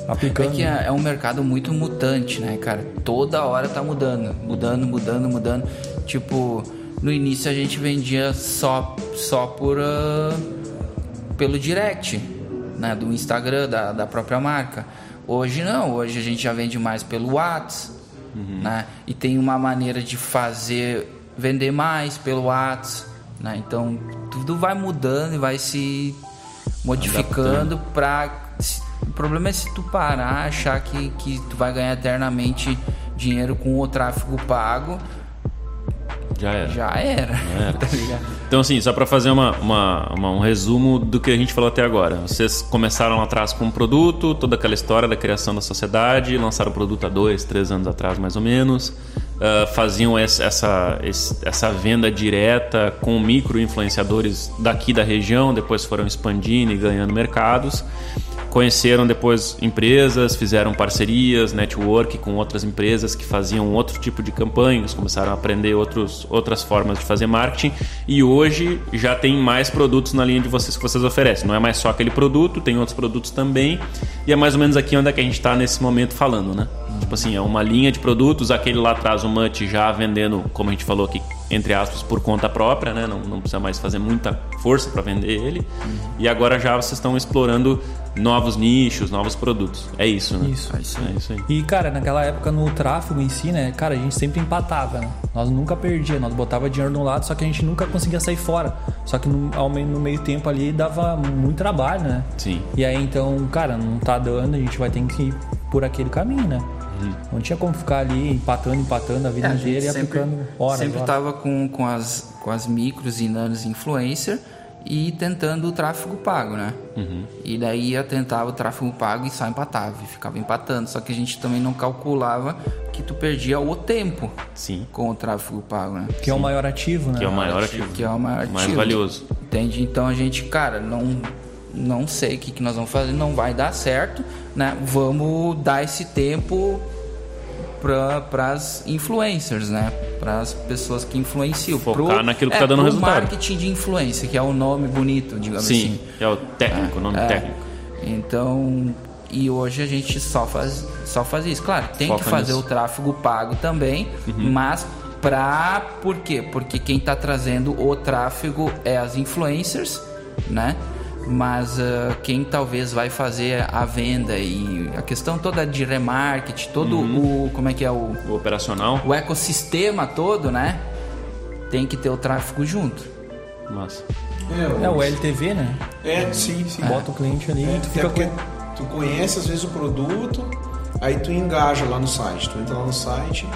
É aplicando. que é é um mercado muito mutante, né, cara? Toda hora tá mudando, mudando, mudando, mudando. Tipo, no início a gente vendia só, só por ah, pelo direct, né, do Instagram da, da própria marca. Hoje não, hoje a gente já vende mais pelo WhatsApp, né? E tem uma maneira de fazer vender mais pelo WhatsApp, né? Então tudo vai mudando e vai se modificando para o problema é se tu parar achar que, que tu vai ganhar eternamente dinheiro com o tráfego pago Já era. já era, <laughs> era. tá? Então, assim, só para fazer uma, uma- uma- um resumo do que a gente falou até agora. Vocês começaram lá atrás com um produto, toda aquela história da criação da sociedade, lançaram o produto há dois, três anos atrás, mais ou menos. Ah, faziam essa, esse- essa venda direta com micro-influenciadores daqui da região, depois foram expandindo e ganhando mercados. Conheceram depois empresas, fizeram parcerias, network com outras empresas que faziam outro tipo de campanhas, começaram a aprender outros, outras formas de fazer marketing e hoje já tem mais produtos na linha de vocês que vocês oferecem. Não é mais só aquele produto, tem outros produtos também e é mais ou menos aqui onde é que a gente está nesse momento falando, né? Tipo assim, é uma linha de produtos, aquele lá atrás, o Mut já vendendo, como a gente falou aqui, entre aspas, por conta própria, né? Não, não precisa mais fazer muita força para vender ele. E agora já vocês estão explorando novos nichos, novos produtos. É isso, né? Isso. É isso É isso aí. E, cara, naquela época no tráfego em si, né? Cara, a gente sempre empatava, né? Nós nunca perdia, nós botava dinheiro de um lado, só que a gente nunca conseguia sair fora. Só que no, ao meio, no meio tempo ali dava muito trabalho, né? Sim. E aí, então, cara, não tá dando, a gente vai ter que ir por aquele caminho, né? Não tinha como ficar ali empatando, empatando a vida É, a inteira e aplicando horas. sempre horas. tava com, com, as, com as micros e nanos influencer e tentando o tráfego pago, né? E daí ia tentar o tráfego pago e só empatava, e ficava empatando. Só que a gente também não calculava que tu perdia o tempo Sim. com o tráfego pago, né? Que é o maior ativo, né? Que é o maior ativo. Que é o maior mais ativo. valioso. Entende? Então a gente, cara, não não sei o que, que nós vamos fazer, não vai dar certo, né? Vamos dar esse tempo para as influencers, né? Para as pessoas que influenciam. Focar naquilo que é, tá dando pro resultado. marketing de influência, que é o nome bonito, digamos Sim, assim. é o técnico, o nome É. técnico. Então, e hoje a gente só faz, só faz isso. Claro, tem Foca que fazer nisso. o tráfego pago também, Uhum. mas pra. Por quê? Porque quem tá trazendo o tráfego é as influencers, né? Mas ah, quem talvez vai fazer a venda e a questão toda de remarketing, todo Uhum. o. Como é que é o. O operacional, O ecossistema todo, né? Tem que ter o tráfego junto. massa. É o LTV, né? É, sim, sim. Bota o cliente ali É, tu fica porque com. tu conhece às vezes o produto, aí tu engaja lá no site. Tu entra lá no site,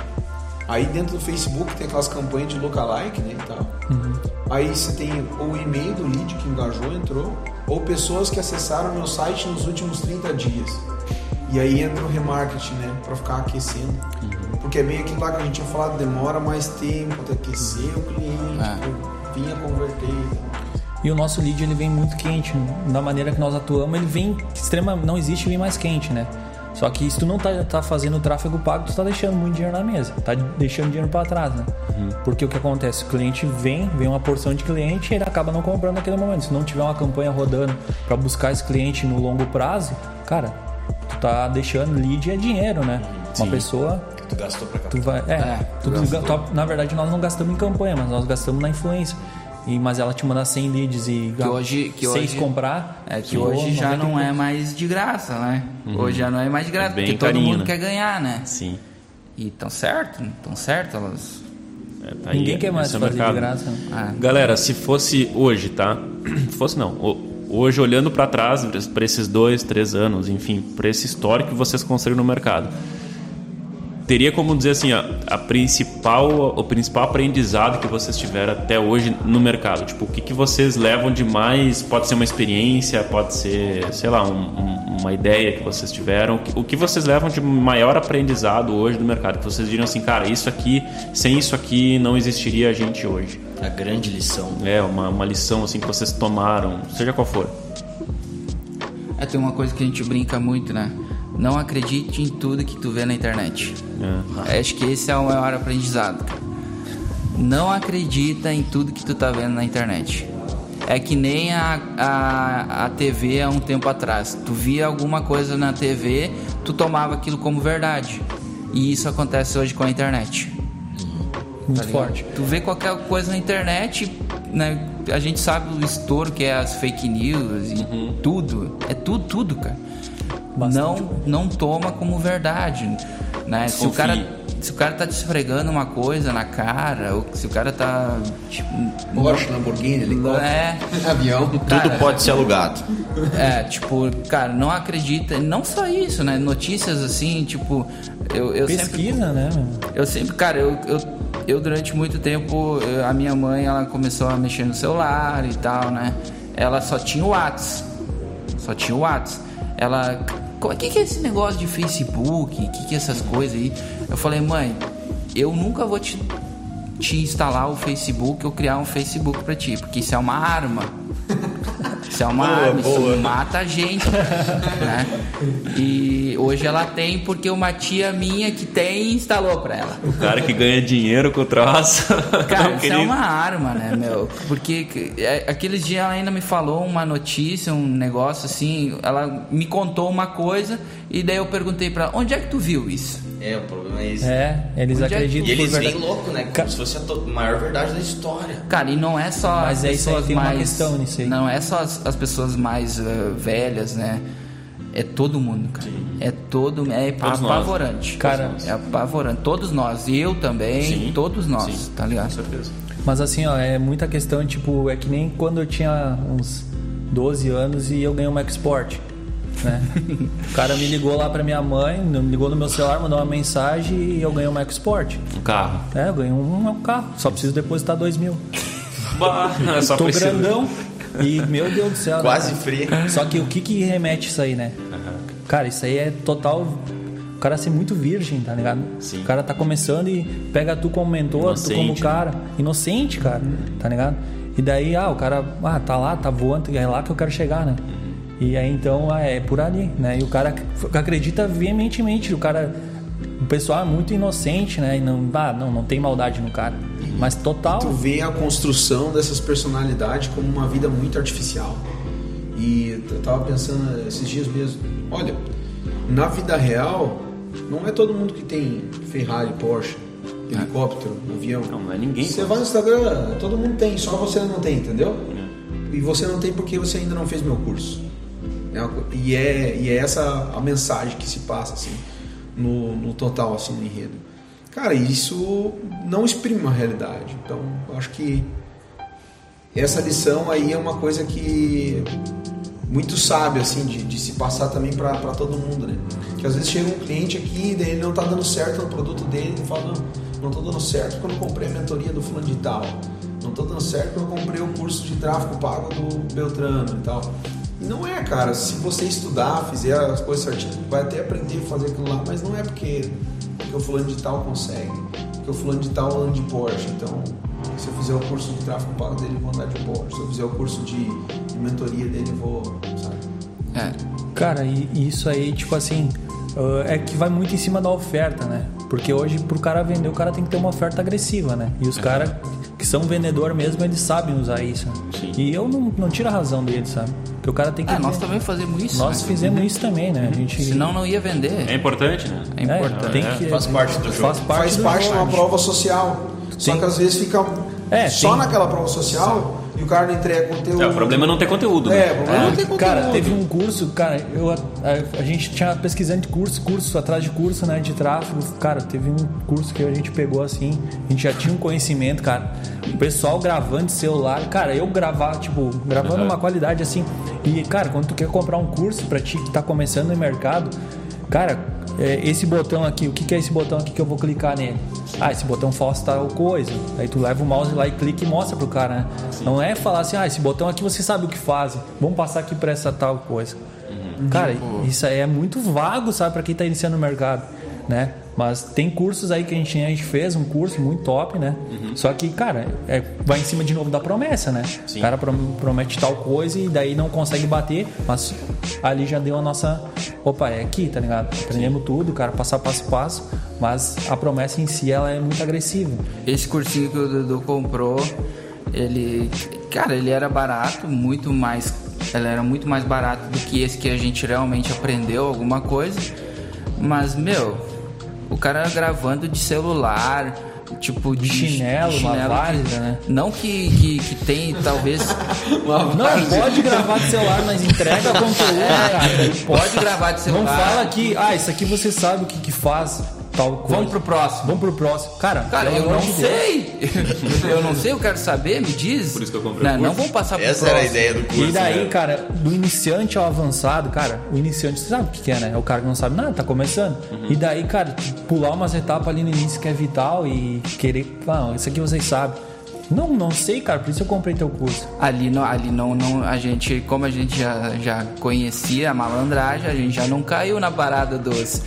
aí dentro do Facebook tem aquelas campanhas de lookalike, né, e tal. Uhum. Aí você tem ou o e-mail do lead que engajou, entrou, ou pessoas que acessaram meu site nos últimos 30 dias. E aí entra o remarketing, né, pra ficar aquecendo. Uhum. Porque é bem aquilo lá que a gente tinha falado, demora mais tempo até aquecer o cliente, É. pra vir a converter. E o nosso lead ele vem muito quente. Da maneira que nós atuamos, ele vem extrema. Não existe vir mais quente, né? Só que se tu não tá, tá fazendo tráfego pago, tu tá deixando muito dinheiro na mesa. Tá deixando dinheiro para trás, né? Porque o que acontece? O cliente vem, vem uma porção de cliente e ele acaba não comprando naquele momento. Se não tiver uma campanha rodando para buscar esse cliente no longo prazo, cara, tu tá deixando lead é dinheiro, né? Uma pessoa Tu gastou pra cá. Tu vai, é, É, tu- tu- na verdade nós não gastamos em campanha, mas nós gastamos na influência. E, mas ela te manda 100 leads e Que hoje- que seis hoje- comprar. É que hoje já 90 não é mais de graça, né? Hoje já não é mais de graça, É porque todo carinho, mundo né? quer ganhar, né? Sim. E tão certo, tão certo elas. É, tá aí, Ninguém quer mais é fazer de mercado. graça. né? Ah, Galera, se fosse hoje, tá? <clears throat> fosse não. Hoje, olhando para trás, para esses dois, três anos, enfim, para esse histórico que vocês construíram no mercado, teria como dizer assim, ó, a principal, o principal aprendizado que vocês tiveram até hoje no mercado? Tipo, o que, que vocês levam de mais? Pode ser uma experiência, pode ser, sei lá, um- um- uma ideia que vocês tiveram. O que- O que vocês levam de maior aprendizado hoje no mercado? Que vocês diriam assim, cara, isso aqui, sem isso aqui não existiria a gente hoje. A grande lição. É, uma, uma lição assim que vocês tomaram, seja qual for. é, tem uma coisa que a gente brinca muito, né? Não acredite em tudo que tu vê na internet. É. Acho que esse é o maior aprendizado. cara. Não acredita em tudo que tu tá vendo na internet. É que nem a, a, a TV há um tempo atrás. Tu via alguma coisa na TV, tu tomava aquilo como verdade. E isso acontece hoje com a internet. Muito tá forte. Tu vê qualquer coisa na internet, né? A gente sabe o estouro que é as fake news e tudo. É tudo, tudo, cara. Não, não toma como verdade, né? Se o cara se o cara tá te esfregando uma coisa na cara, ou se o cara tá tipo, Porsche, Lamborghini, helicóptero, é, <laughs> avião. Tudo pode ser alugado. é, tipo, cara, não acredita, não só isso, né? Notícias assim, tipo, eu, eu sempre Pesquisa, né? meu? Eu sempre, cara, eu, eu, eu durante muito tempo, eu- a minha mãe, ela começou a mexer no celular e tal, né? Ela só tinha o Whats. Só tinha o Whats. Ela, o que, que é esse negócio de Facebook? Que, que é essas coisas aí? Eu falei, mãe, eu nunca vou te, te instalar o Facebook ou criar um Facebook pra ti, porque isso é uma arma. Isso é uma arma, isso mata a gente, <laughs> né? E hoje ela tem porque uma tia minha que tem instalou pra ela. O cara que ganha dinheiro com o troço. <laughs> Cara, isso é queria- uma arma, né, meu? Porque é, aqueles dias ela ainda me falou uma notícia, um negócio assim, ela me contou uma coisa e daí eu perguntei pra ela, onde é que tu viu isso? É, o problema é esse. É, eles Onde é que- acreditam E eles vêm louco, né? Como se fosse a to- maior verdade da história. Cara, e não é só Mas as é isso aí, pessoas uma mais questão nisso aí. não é só as, as pessoas mais eh, velhas, né? É todo mundo, cara. É todo é Todos nós. apavorante. Cara, é apavorante. Todos nós, eu também, Sim, todos nós, sim. tá ligado? Com certeza. Mas assim, ó, é muita questão, tipo, é que nem quando eu tinha uns 12 anos e eu ganhei uma export. Né? o cara me ligou lá pra minha mãe, me ligou no meu celular, mandou uma mensagem e eu ganhei uma export. Um carro. É, eu ganhei um, um carro, só preciso depositar 2 mil. Bah, <laughs> só Tô precisa- grandão e, meu Deus do céu. né, Quase cara? free. Só que o que que remete isso aí, né? Cara, isso aí é total. O cara ser muito virgem, tá ligado? Sim. O cara tá começando e pega tu como mentor, tu como Inocente, cara. Inocente, cara. Tá ligado? E daí, ah, o cara, ah, tá lá, tá voando, é lá que eu quero chegar, né? E aí então ah, é por ali, né? E o cara acredita veementemente, o cara. O pessoal é muito inocente, né? E não, ah, não, não tem maldade no cara. Mas total. Tu vê a construção dessas personalidades como uma vida muito artificial. E eu tava pensando esses dias mesmo, olha, na vida real, não é todo mundo que tem Ferrari, Porsche, helicóptero, avião. Não, não é ninguém. Você vai no Instagram, todo mundo tem, só você não tem, entendeu? E você não tem porque você ainda não fez meu curso. É co- E é, e é essa a mensagem que se passa, assim, no, no total, assim, no enredo. Cara, isso não exprime uma realidade. Então, acho que essa lição aí é uma coisa que muito sábia, assim, de, de se passar também para todo mundo, né? Que às vezes chega um cliente aqui, daí ele não tá dando certo no produto dele, ele fala, não, não tô dando certo quando eu comprei a mentoria do fulano de tal. Não tô dando certo quando eu comprei o curso de tráfego pago do Beltrano e tal. E não é, cara, se você estudar, fizer as coisas certinhas, vai até aprender a fazer aquilo lá, mas não é porque, porque o fulano de tal consegue, porque o fulano de tal anda de Porsche, então se eu fizer o curso de tráfego pago dele, eu vou andar de Porsche, se eu fizer o curso de, de mentoria dele, eu vou, sabe? É. Cara, e e isso aí, tipo assim, ah, é que vai muito em cima da oferta, né? Porque hoje, pro cara vender, o cara tem que ter uma oferta agressiva, né? E os caras que são vendedor mesmo, eles sabem usar isso. né? Sim. E eu não, não tiro a razão deles, sabe? Porque o cara tem que. É, nós também fazemos isso. Nós né? fizemos isso também, né? A gente. Senão não ia vender. É importante, né? É É, importante. tem que, Faz parte do jogo. Faz parte, Faz do parte de uma prova social. Só que às vezes fica É, só tem- naquela prova social e o cara não entrega conteúdo. É, o problema é não ter conteúdo. É, né? o problema é não ter conteúdo. Cara, teve um curso, cara, eu, a, a gente tinha pesquisando de curso, curso atrás de curso, né, de tráfego. Cara, teve um curso que a gente pegou assim, a gente já tinha um conhecimento, cara. O pessoal gravando de celular, cara, eu gravar, tipo, gravando Uhum. uma qualidade assim. E, cara, quando tu quer comprar um curso pra ti que tá começando no mercado, cara, é, esse botão aqui, o que, que é esse botão aqui que eu vou clicar nele? Ah, esse botão faz tal coisa. Aí tu leva o mouse lá e clica e mostra pro cara, né? Não é falar assim, ah, esse botão aqui você sabe o que faz. Vamos passar aqui pra essa tal coisa. Cara, isso aí é muito vago, sabe, pra quem tá iniciando no mercado, né? Mas tem cursos aí que a gente, a gente fez, um curso muito top, né? Só que, cara, é, vai em cima de novo da promessa, né? O cara prom- promete tal coisa e daí não consegue bater, mas ali já deu a nossa. Opa, é aqui, tá ligado? Aprendemos tudo, cara, passar passo a passo, mas a promessa em si ela é muito agressiva. Esse cursinho que o Dudu comprou, ele. Cara, ele era barato, muito mais. Ele era muito mais barato do que esse que a gente realmente aprendeu alguma coisa. Mas, meu, o cara gravando de celular, tipo de, chinelo, uma que- várzea, né? Não que, que, que tem, talvez. <laughs> Não, pode gravar de celular, mas entrega <laughs> conteúdo, cara. Pode gravar de celular. Não fala que, ah, isso aqui você sabe o que, que faz tal coisa. Vamos pro próximo. Vamos pro próximo. Cara, Cara, eu não de sei. eu não sei, eu quero saber, me diz. Por isso que eu comprei Não, o curso. não vamos passar pro Essa era a ideia do curso. E daí, né? cara, do iniciante ao avançado, cara, o iniciante você sabe o que, é, né? É o cara que não sabe nada, tá começando. E daí, cara, pular umas etapas ali no início que é vital e querer, ah, isso aqui vocês sabem. Não, não sei, cara, por isso eu comprei teu curso. Ali não, ali não, não, a gente, como a gente já, já conhecia a malandragem, a gente já não caiu na parada dos,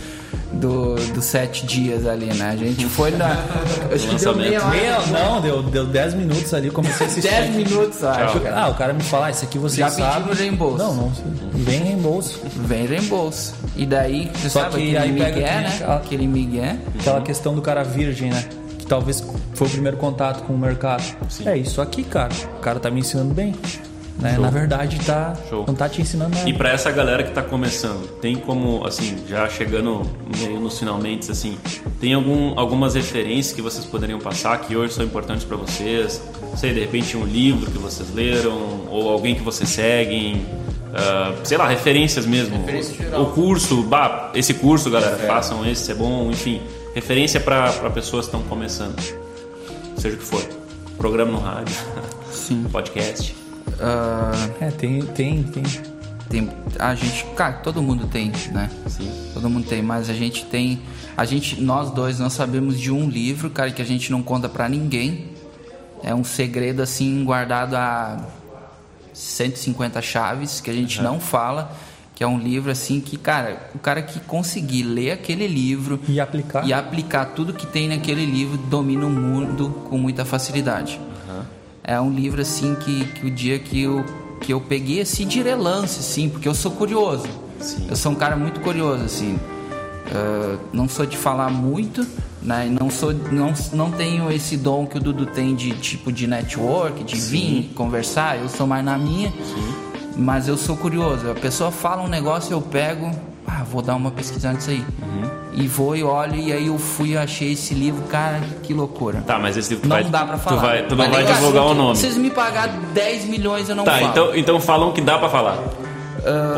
do, dos sete dias ali, né? A gente foi na. <laughs> Acho que deu meia hora. Meia, não, deu, deu 10 minutos ali, comecei a assistir. <laughs> Dez minutos, acho. Ah, o cara me fala, ah, isso aqui você Já sabe. pedimos reembolso. Não, não, vem reembolso. Vem reembolso. E daí, você Só sabe que aquele aí pega migué, né? aquela- Aquele migué. Aquela questão do cara virgem, né? Que talvez foi o primeiro contato com o mercado. É isso aqui, cara. O cara tá me ensinando bem. Né? Na verdade, tá, Show. não tá te ensinando nada. E pra essa galera que tá começando, tem como, assim, já chegando meio nos finalmente, assim, tem algum, algumas referências que vocês poderiam passar que hoje são importantes pra vocês? Não sei, de repente um livro que vocês leram, ou alguém que vocês seguem, ah, sei lá, referências mesmo. o curso, bah, esse curso, galera, façam esse, é bom, enfim, referência pra pessoas que estão começando, seja o que for. Programa no rádio, Sim. <laughs> podcast. Ah, É, tem, tem, tem. tem, a gente, cara, todo mundo tem, né? Sim. Todo mundo tem, mas a gente tem, a gente, nós dois, nós sabemos de um livro, cara, que a gente não conta pra ninguém. É um segredo assim guardado a 150 chaves que a gente não fala, que é um livro assim que, cara, o cara que conseguir ler aquele livro E aplicar. e aplicar tudo que tem naquele livro domina o mundo com muita facilidade. É um livro assim que, que o dia que eu, que eu peguei assim de relance, assim, porque eu sou curioso. Sim. Eu sou um cara muito curioso, assim. Ah, não sou de falar muito, né? Não sou, não, não tenho esse dom que o Dudu tem de tipo de network, de vir conversar. Eu sou mais na minha. Mas eu sou curioso. A pessoa fala um negócio, eu pego, ah, vou dar uma pesquisada nisso aí. E vou e olho, e aí eu fui e achei esse livro, cara, que loucura. Tá, mas esse livro tu Não vai, dá pra falar. Tu, vai, tu não vai divulgar o nome. Se vocês me pagar 10 milhões, eu não Tá, falo. então, então falam que dá pra falar.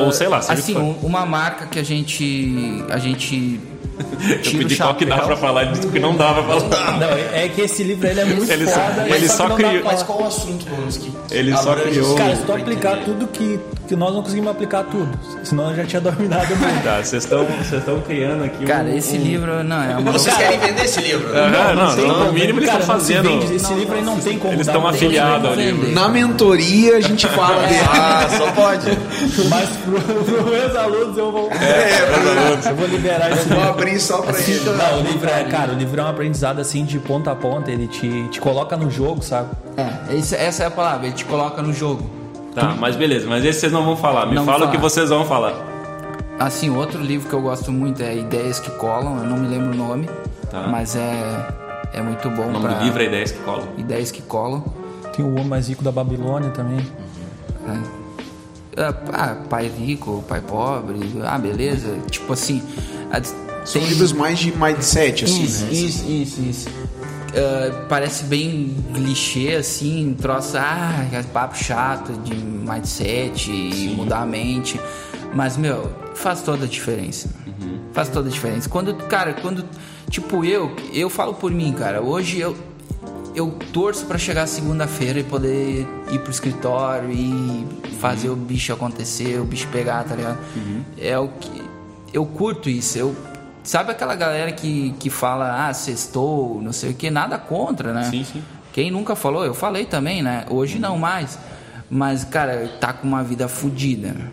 Ou sei lá, o Assim, um- uma marca que a gente. A gente. <laughs> Eu pedi qual que dá pra falar, ele disse que não dá pra falar. Não, é é que esse livro ele é muito Ele só- foda. ele mas só que não dá criou- Mas qual o assunto, que Ele só criou- Cara, se tu aplicar tudo que, que nós não conseguimos aplicar tudo. Senão eu já tinha <laughs> dominado muito. Tá, vocês estão criando aqui Cara, um... esse um... livro não é uma Vocês querem vender esse livro? né? Aham, não, tem no como. mínimo eles estão não fazendo... vende. Esse livro aí não tem como Eles dar estão um afiliados ao livro. Na mentoria a gente fala dele. <laughs> Ah, só pode. Mas pro, pro meus alunos eu vou. Eu vou liberar esse Vou abrir só pra ele. Não, o livro é, cara, o livro é um aprendizado assim de ponta a ponta, ele te, te coloca no jogo, sabe? É, esse- essa é a palavra, ele te coloca no jogo. Tá, mas beleza, mas esse vocês não vão falar. Me Não fala o que vocês vão falar. Assim, outro livro que eu gosto muito é Ideias que Colam, eu não me lembro o nome, Tá. mas é, é muito bom O nome pra do livro é Ideias que Colam. Ideias que Colam. Tem o homem mais rico da Babilônia também. Ah, ah, pai rico, pai pobre, ah, beleza. Tipo assim, a- São tem livros mais de mindset, assim, isso, né? isso, isso, isso. Ah, parece bem clichê, assim, troço, ah, é papo chato de mindset e mudar a mente. Mas, meu, faz toda a diferença. Faz toda a diferença. Quando, cara, quando, tipo, eu, eu falo por mim, cara, hoje eu, eu torço pra chegar segunda-feira e poder ir pro escritório e fazer o bicho acontecer, o bicho pegar, tá ligado? É o que. Eu curto isso. Eu, sabe aquela galera que, que fala, ah, sextou, não sei o que, nada contra, né? Sim, sim. Quem nunca falou, eu falei também, né? Hoje não mais. Mas, cara, tá com uma vida fodida. né?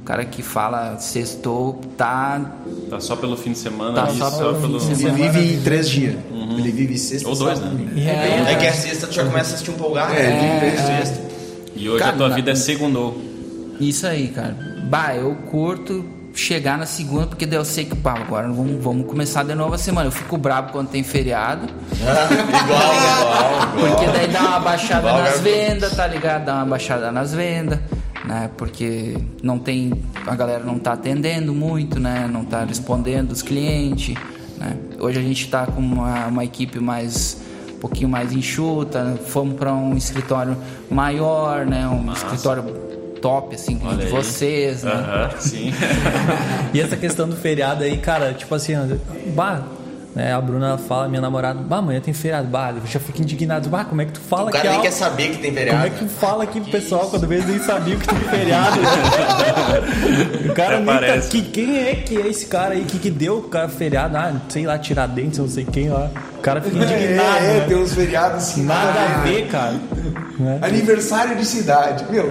O cara que fala sextou tá. Tá só pelo fim de semana Tá só só, pelo pelo. fim de Ele vive em três dias. Ele vive sexta, Ou dois, sábado, né? domingo. É, que a sexta tu já começa a assistir um polgar, É, né? ele vive É. sexta. E hoje Cara, a tua na- vida é segundou. Isso aí, cara. Bah, eu curto chegar na segunda, porque daí eu sei que, pá, agora vamos, vamos começar de novo a semana. Eu fico brabo quando tem feriado, <laughs> igual, igual, igual. porque daí dá uma baixada Igual, nas vendas, tá ligado? Dá uma baixada nas vendas, né? Porque não tem. A galera não tá atendendo muito, né? Não tá respondendo os clientes, né? Hoje a gente tá com uma, uma equipe mais. Um pouquinho mais enxuta, fomos para um escritório maior, né? Um escritório top, assim, Olha de aí. vocês, né? Aham, sim. <laughs> E essa questão do feriado aí, cara, tipo assim, bah, né, a Bruna fala, minha namorada, bah, amanhã tem feriado, bah, eu já fico indignado, bah, como é que tu fala O cara que nem é quer saber que tem Como feriado. é que tu fala aqui pro pessoal quando vez nem sabia que tem feriado? <laughs> o cara nem tá, parece. que, Quem é que é esse cara aí? Que que deu o cara feriado? Ah, sei lá, Tiradentes, não sei quem lá. O cara fica indignado. É, é, né? tem uns feriados assim. Nada a ver, cara. Né? Aniversário de cidade. Meu,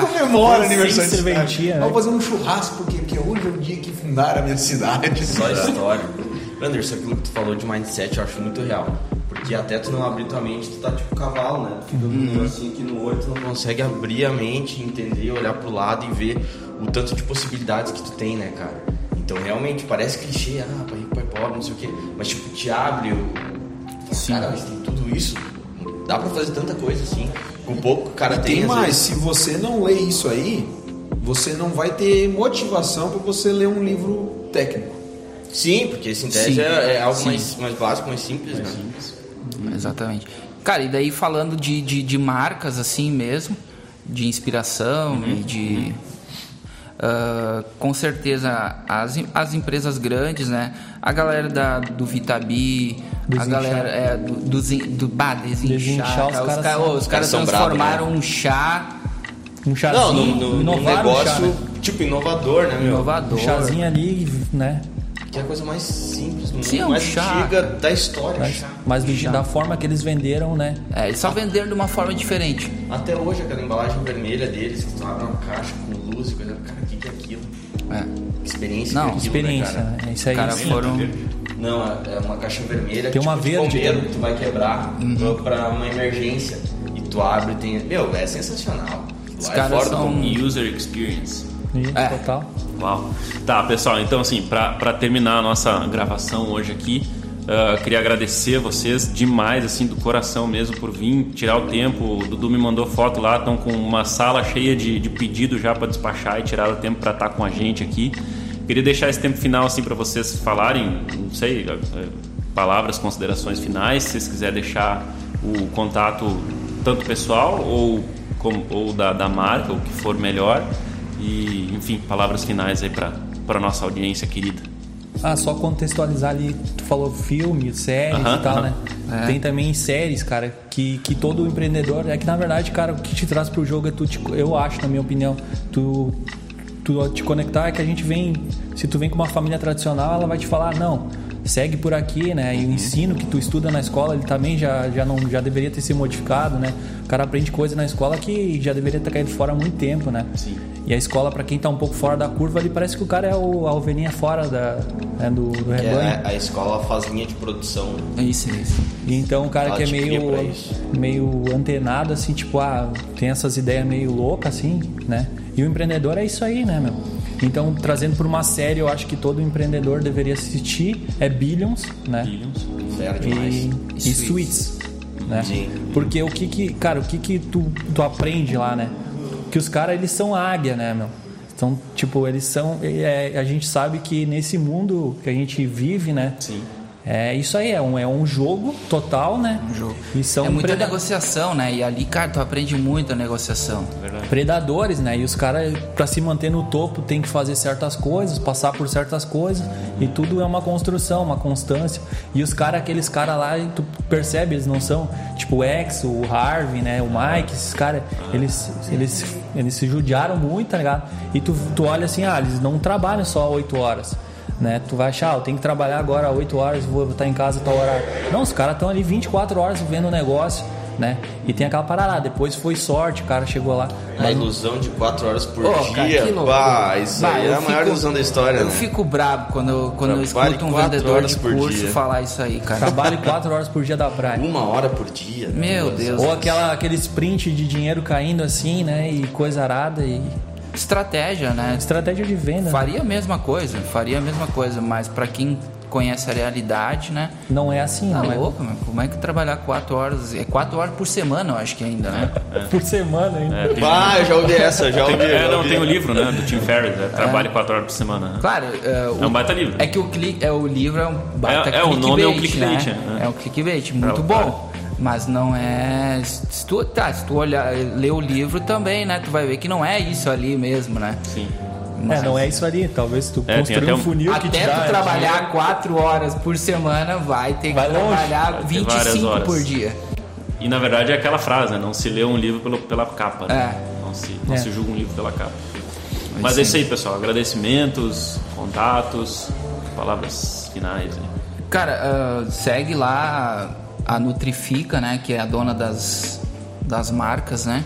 comemora aniversário de cidade? né? Vamos fazer um churrasco, porque, porque hoje é o dia que fundaram a minha cidade. Só história. Anderson, aquilo que tu falou de mindset eu acho muito real. Porque até tu não abrir tua mente, tu tá tipo cavalo, né? Tu fica Uhum. assim aqui no olho, tu não consegue abrir a mente, entender, olhar pro lado e ver o tanto de possibilidades que tu tem, né, cara? Então realmente parece clichê, ah, pai rico, pai pobre, não sei o quê. Mas tipo, te abre o. Cara, mas tem tudo isso. Dá pra fazer tanta coisa assim. Com pouco cara E tem. tem mais, vezes. se você não lê isso aí, você não vai ter motivação para você ler um livro técnico. Sim, porque esse em tese Sim. é, é algo Sim. mais, mais básico, mais simples, né? Exatamente. Cara, e daí falando de, de, de marcas assim mesmo, de inspiração e de. Ah, com certeza as, as empresas grandes, né? A galera da, do Vitabi, a galera é, do, do, do bah, desinchar. Desinchar, os cara. os caras os caras transformaram bravos, um chá Um Não, chazinho, no, no, no negócio, chá, né? tipo, inovador, né, meu? inovador. Um chazinho ali, né? Que é a coisa mais simples, Sim, é um mais chá. antiga da história. Mas, mas do- Chá. da forma que eles venderam, né? É, eles só venderam de uma forma diferente. Até hoje, aquela embalagem vermelha deles, que tu abre uma caixa com luz e coisa. Cara, o que, que é aquilo? É. Experiência Não, é aquilo, Experiência, né, né? Isso aí. Os caras foram. Não, é uma caixa vermelha Tem tipo uma de verde bombeiro também. que tu vai quebrar Uhum. pra uma emergência. E tu abre e tem. Meu, é sensacional. Os é caras fora são-. User experience. É. total. Uau. Tá, pessoal, então assim, pra pra terminar a nossa gravação hoje aqui, ah, queria agradecer a vocês demais, assim, do coração mesmo, por vir tirar o tempo. O Dudu me mandou foto lá, estão com uma sala cheia de, de pedido já para despachar e tirar o tempo para estar com a gente aqui. Queria deixar esse tempo final, assim, para vocês falarem, não sei, eh, palavras, considerações finais, se vocês quiserem deixar o contato tanto pessoal ou, como, ou da, da marca, o que for melhor. E, enfim, palavras finais aí para nossa audiência querida. Ah, só contextualizar ali, tu falou filme, séries Aham, e tal, aham. né? Tem também séries, cara, que, que todo empreendedor. É que na verdade, cara, o que te traz pro jogo é tu, te, eu acho, na minha opinião, tu, tu te conectar é que a gente vem. Se tu vem com uma família tradicional, ela vai te falar, não, segue por aqui, né? E o ensino que tu estuda na escola, ele também já, já, não, já deveria ter sido modificado, né? O cara aprende coisa na escola que já deveria ter caído fora há muito tempo, né? Sim. E a escola, pra quem tá um pouco fora da curva, ali parece que o cara é o, a ovelhinha fora da, né, do, do Que rebanho. é a escola faz linha de produção. É Isso, é isso. E então o cara Ela que é meio, meio antenado, assim, tipo, ah, tem essas ideias meio loucas, assim, né? E o empreendedor é isso aí, né, meu? Então, trazendo por uma série, eu acho que todo empreendedor deveria assistir, é Billions, né? Billions. Demais. E, e. Suits, né? Sim. Porque o que que, cara, o que que tu, tu aprende lá, né? Que os caras, eles são águia, né, meu? Então, tipo, eles são... é, a gente sabe que nesse mundo que a gente vive, né? Sim. É isso aí, é um, é um jogo total, né? Um jogo. E são é muita preda- negociação, né? E ali, cara, tu aprende muito a negociação. Verdade. predadores, né? E os caras, pra se manter no topo, tem que fazer certas coisas, passar por certas coisas. E tudo é uma construção, uma constância. E os caras, aqueles caras lá, tu percebe, eles não são tipo o Ex, o Harvey, né? O Mike, esses caras, eles, eles, eles se judiaram muito, tá ligado? E tu, tu olha assim, ah, eles não trabalham só 8 horas. Né? Tu vai achar, ah, eu tenho que trabalhar agora 8 horas, vou estar em casa tal horário. Não, os caras estão ali 24 horas vendo o negócio, né? E tem aquela parada, ah, depois foi sorte, o cara chegou lá. A ilusão de 4 horas por cara, dia. que loucura. bah, isso Bah, aí é eu a maior fico- ilusão da história, Eu né? fico brabo quando, eu- quando eu escuto um quatro vendedor horas de por curso dia. falar isso aí, cara. Trabalhe 4 horas por dia da praia. Uma hora por dia. Meu Duas Deus. Ou aquela, aquele sprint de dinheiro caindo assim, né? E coisa arada e Estratégia, né? estratégia de venda. Faria a mesma coisa, faria a mesma coisa, mas pra quem conhece a realidade, né? Não é assim, Tá não é louco, meu. Como é que trabalhar quatro horas? É quatro horas por semana, eu acho que ainda, né? <laughs> por semana ainda. É, eu já ouvi essa, já ouvi. é, não, ouvi. tem o livro, né? Do Tim Ferriss, é, Trabalhe 4 horas por semana. né? Claro, é, o- É um baita livro. É que o, cli, é, o livro é um baita É- é, o nome é um clickbait, clickbait, né? né? É um clickbait, muito o bom. Mas não é. Se tu, tá, se tu olhar, ler o livro também, né? Tu vai ver que não é isso ali mesmo, né? Sim. É, não é isso ali. Talvez tu É, construir até um funil que te Até dá tu trabalhar quatro horas por semana, vai ter que Vai longe. trabalhar Vai ter várias 25 horas. por dia. E na verdade é aquela frase, né? Não se lê um livro pelo, pela capa, né? É. Não, se, não É. se julga um livro pela capa. Mas sim. é isso aí, pessoal. Agradecimentos, contatos, palavras finais. Aí. Cara, ah, segue lá a Nutrifica, né? Que é a dona das, das marcas, né?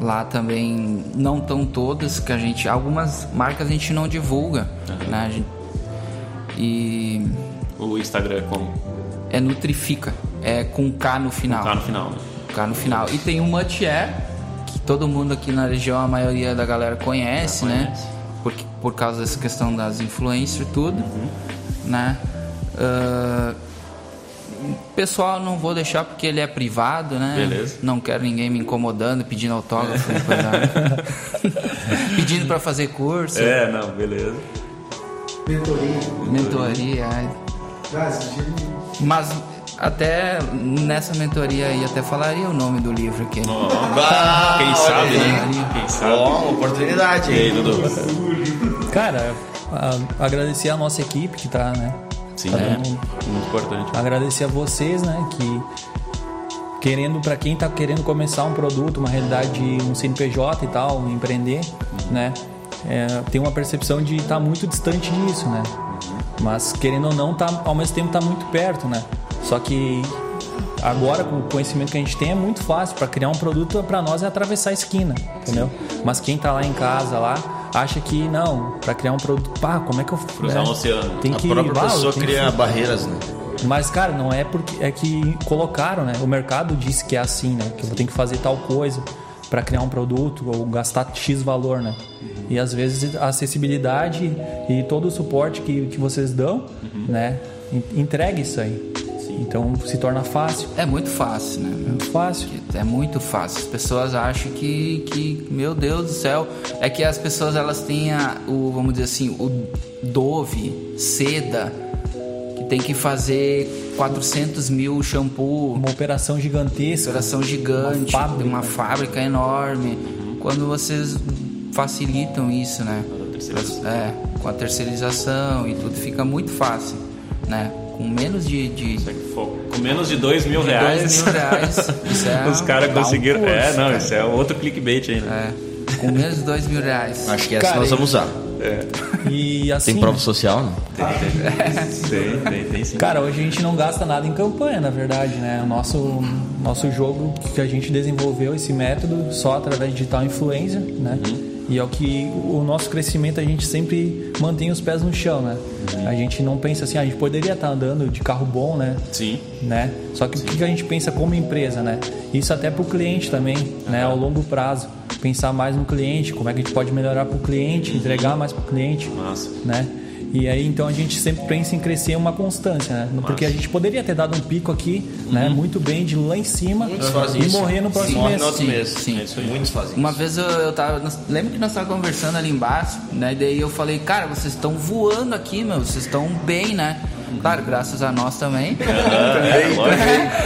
Lá também não estão todas, que a gente. Algumas marcas a gente não divulga, né? A gente- e O Instagram é como? é Nutrifica, é com K no final. Tá no final, né? K no final. E tem o Mutier, que todo mundo aqui na região, a maioria da galera conhece, né? conhece. Por, por causa dessa questão das influencers e tudo, Uhum. né? Ah, pessoal, não vou deixar porque ele é privado, né? Beleza. Não quero ninguém me incomodando, pedindo autógrafo, coisa. <laughs> pedindo para fazer curso, É, não, beleza. Mentoria. mentoria. Ah, Mas até nessa mentoria aí até falaria o nome do livro aqui. <laughs> Bah, Quem sabe, né? Quem sabe. Ó, uma oportunidade, E aí, hein? Dudu? Cara, a- agradecer a nossa equipe que tá, né? Sim, Tá é. Muito importante. Agradecer a vocês, né? Que querendo, para quem tá querendo começar um produto, uma realidade de um CNPJ e tal, empreender, né? É, tem uma percepção de estar muito distante disso, né? Mas querendo ou não, tá, ao mesmo tempo tá muito perto, né? Só que agora com o conhecimento que a gente tem é muito fácil para criar um produto para nós é atravessar a esquina, entendeu? Mas quem tá lá em casa lá acha que não, para criar um produto, pá, como é que eu Cruzar né? um oceano. Tem A que própria pessoa tenho que cria barreiras, né? mas, cara, não é porque. É que colocaram, né? O mercado disse que é assim, né? Que eu tenho que fazer tal coisa para criar um produto ou gastar X valor, né? E às vezes a acessibilidade e todo o suporte que, que vocês dão, né? en- Entrega isso aí. Então se torna fácil. É muito fácil, né? meu? Muito fácil. É muito fácil. As pessoas acham que, que, meu Deus do céu, é que as pessoas elas têm a, o, vamos dizer assim, o Dove, seda, que tem que fazer 400 mil shampoo, Uma operação gigantesca. operação gigante, Uma fábrica. uma fábrica enorme. Quando vocês facilitam isso, né? terceirização. É, com a terceirização e tudo fica muito fácil, né? Com menos de, de Com menos de dois mil de reais. dois mil reais. Isso é <laughs> Os caras dá um conseguiram. curso, é, não, cara. isso é outro clickbait ainda. É, com menos de dois mil reais. Acho que essa Cara, nós vamos usar. E assim. Tem prova social, né? <laughs> Tem, tem, tem sim. Cara, hoje a gente não gasta nada em campanha, na verdade, né? O nosso, nosso jogo que a gente desenvolveu, esse método, só através de digital influencer, né? E é o que o nosso crescimento a gente sempre mantém os pés no chão, né? A gente não pensa assim, ah, a gente poderia estar andando de carro bom, né? Sim. né? Só que o que a gente pensa como empresa, né? Isso até para o cliente também, né? Ao longo prazo, pensar mais no cliente, como é que a gente pode melhorar para o cliente, entregar mais para o cliente, Massa. né? E aí então a gente sempre pensa em crescer uma constância, né? Porque a gente poderia ter dado um pico aqui, né? Muito bem de lá em cima fazem e morrer no próximo mês. Sim, mês. sim. É. Muitos fazem Uma isso. vez eu, eu tava. nós- Lembra que nós estávamos conversando ali embaixo, né? Daí eu falei, cara, vocês estão voando aqui, meu, vocês estão bem, né? Claro, graças a nós também. <laughs> É, lógico.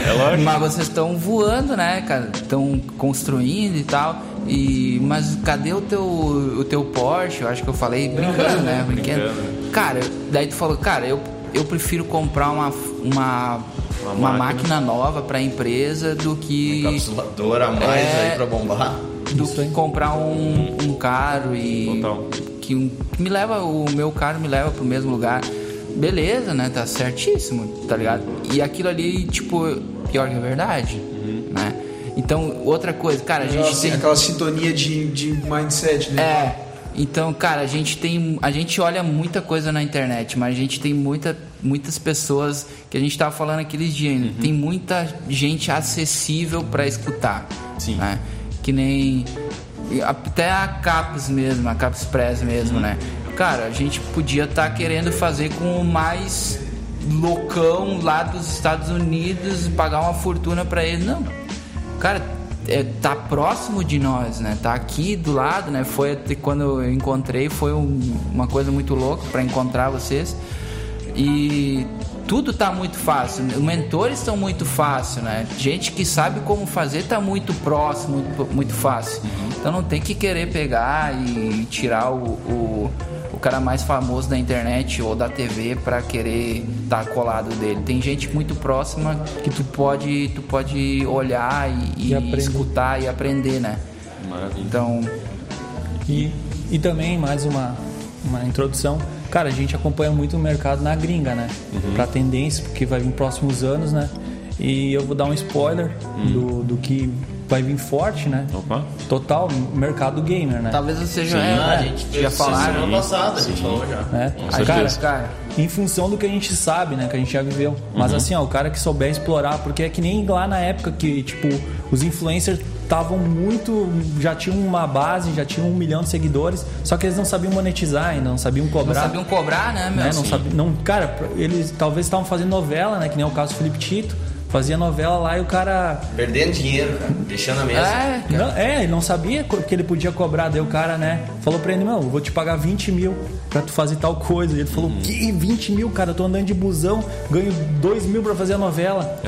É lógico. Mas vocês estão voando, né, cara? Estão construindo e tal. E, mas cadê o teu, o teu Porsche? Eu acho que eu falei brincando, né? Brincando. Brincando. Cara, daí tu falou, cara, eu, eu prefiro comprar uma, uma, Uma uma máquina. máquina nova pra empresa do que Encapsulador a mais É. aí pra bombar. do Isso que aí. comprar um, um carro e Total. que, um- que me leva o meu carro me leva pro mesmo lugar beleza né tá certíssimo tá ligado e aquilo ali tipo pior que a verdade né então outra coisa cara a gente Aquela, tem aquela sintonia de, de mindset, né? é então cara a gente tem a gente olha muita coisa na internet mas a gente tem muita muitas pessoas que a gente tava falando aqueles dias né? tem muita gente acessível para escutar Sim. né? que nem até a Caps mesmo a Caps Press mesmo né cara a gente podia estar querendo fazer com o mais loucão lá dos Estados Unidos pagar uma fortuna para ele não cara é, tá próximo de nós né tá aqui do lado né foi quando eu encontrei foi um- uma coisa muito louca para encontrar vocês e tudo tá muito fácil. Mentores estão muito fácil, né? Gente que sabe como fazer tá muito próximo, muito, fácil. Então não tem que querer pegar e tirar o, o cara mais famoso da internet ou da TV para querer estar colado dele. Tem gente muito próxima que tu pode, tu pode olhar e, E e aprender. escutar e aprender, né? Maravilha. Então, E, e também, mais uma, uma introdução, cara, a gente acompanha muito o mercado na gringa, né? Pra tendência, porque vai vir próximos anos, né? E eu vou dar um spoiler do, do que vai vir forte, né? Opa. Total, mercado gamer, né? talvez você já, Sim, é, Ah, a gente já fez falaram. semana passada, a gente falou já. né? Aí, Cara, cara, em função do que a gente sabe, né? Que a gente já viveu. Mas Uhum. assim, ó, o cara que souber explorar, porque é que nem lá na época que, tipo, os influencers estavam muito. já tinham uma base, já tinham um milhão de seguidores, só que eles não sabiam monetizar ainda, não sabiam não cobrar. sabiam cobrar, né, meu? né? Não sabiam, não, cara, eles talvez estavam fazendo novela, né? Que nem o caso do Felipe Tito. Fazia novela lá e o cara. Perdendo dinheiro, cara. Deixando a mesa. É, cara. Não, é, ele não sabia que ele podia cobrar. Daí o cara, né, falou pra ele: Não, eu vou te pagar 20 mil pra tu fazer tal coisa. E ele falou: Que 20 mil, cara? Eu tô andando de busão, ganho 2 mil pra fazer a novela.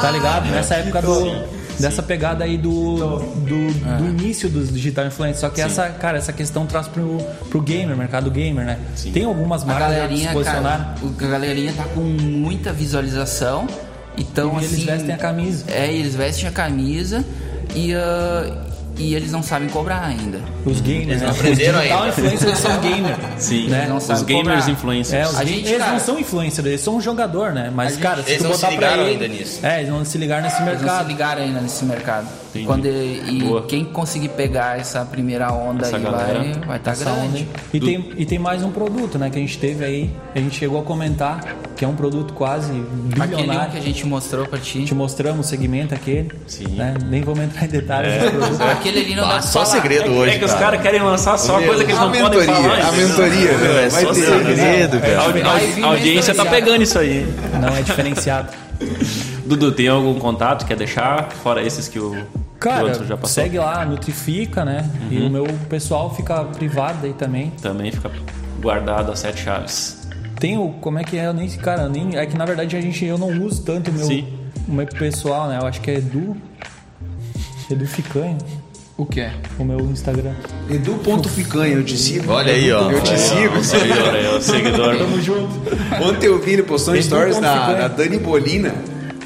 Tá ligado? Nessa época do. Dessa pegada aí do, do, do início dos digital influencers. Só que essa, cara, essa questão traz pro, pro gamer, mercado gamer, né? Tem algumas A marcas já que se galerinha, posicionaram. cara, o- a galerinha tá com muita visualização. Então, E assim. eles vestem a camisa. É, eles vestem a camisa e, ah, e eles não sabem cobrar ainda. Os gamers, Eles né? não aprenderam Os digital ainda. influencers são gamer. Sim, Né? Não os gamers cobrar. influencers. É, os A gente, eles cara- não são influencers, eles são um jogador, né? Mas, gente- cara, se eles tu não se botar ligaram ele... ainda nisso. É, eles não se ligaram nesse Eles não se mercado. ligaram ainda nesse mercado. Entendi. Quando e Boa. quem conseguir pegar essa primeira onda Essa aí galera. vai vai tá onda grande. E tem, e tem mais um produto, né? Que a gente teve aí, a gente chegou a comentar, que é um produto quase Aquele bilionário. que a gente mostrou pra ti. Te mostramos o segmento aquele. Sim. Né? Nem vamos entrar em detalhes do produto. <laughs> Aquele ali não dá Ah, pra só falar. segredo hoje. É que os cara. caras querem lançar só Meu, coisa que eles A não podem mentoria, falar. a mentoria. Meu, é vai só ter. segredo, A, a audiência tá pegando isso aí. Não é diferenciado. Dudu, tem algum contato? Quer deixar? Fora esses que que o Cara, segue lá, Nutrifica, né? E Uhum. o meu pessoal fica privado aí também. Também fica guardado as sete chaves. Tem o. Como é que é? Eu nem. Cara, nem. É que na verdade a gente. Eu não uso tanto o meu, Sim. o meu pessoal, né? Eu acho que é Edu. Edu Ficanho, O que é? o meu Instagram. Edu.picanha, eu te sigo. Olha aí, ó. Eu te sigo. O <laughs> seguidor aí, o seguidor. Ontem eu vi, ele postou Edu stories da, da Dani Bolina.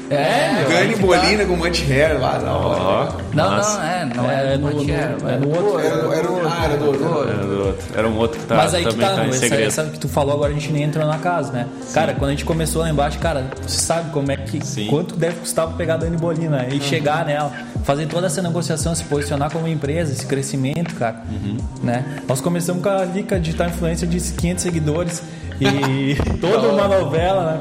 É, meu. Dani Bolina com Monte Hair lá. Não, não, é, não É, é, no- no, no- é no outro. Era, era, o- ah, era do outro. Era do outro. Era um outro que tá, Mas aí que também tá, tá, em segredo. essa que tu falou agora a gente nem entrou na casa, né? Cara, quando a gente começou lá embaixo, cara, você sabe como é que. Quanto deve custar pra pegar a Dani Bolina e chegar nela, fazer toda essa negociação, se posicionar como empresa, esse crescimento, cara. Uhum. Né? Nós começamos com a Lica Digital Influencer de 500 seguidores e <laughs> toda uma novela, né?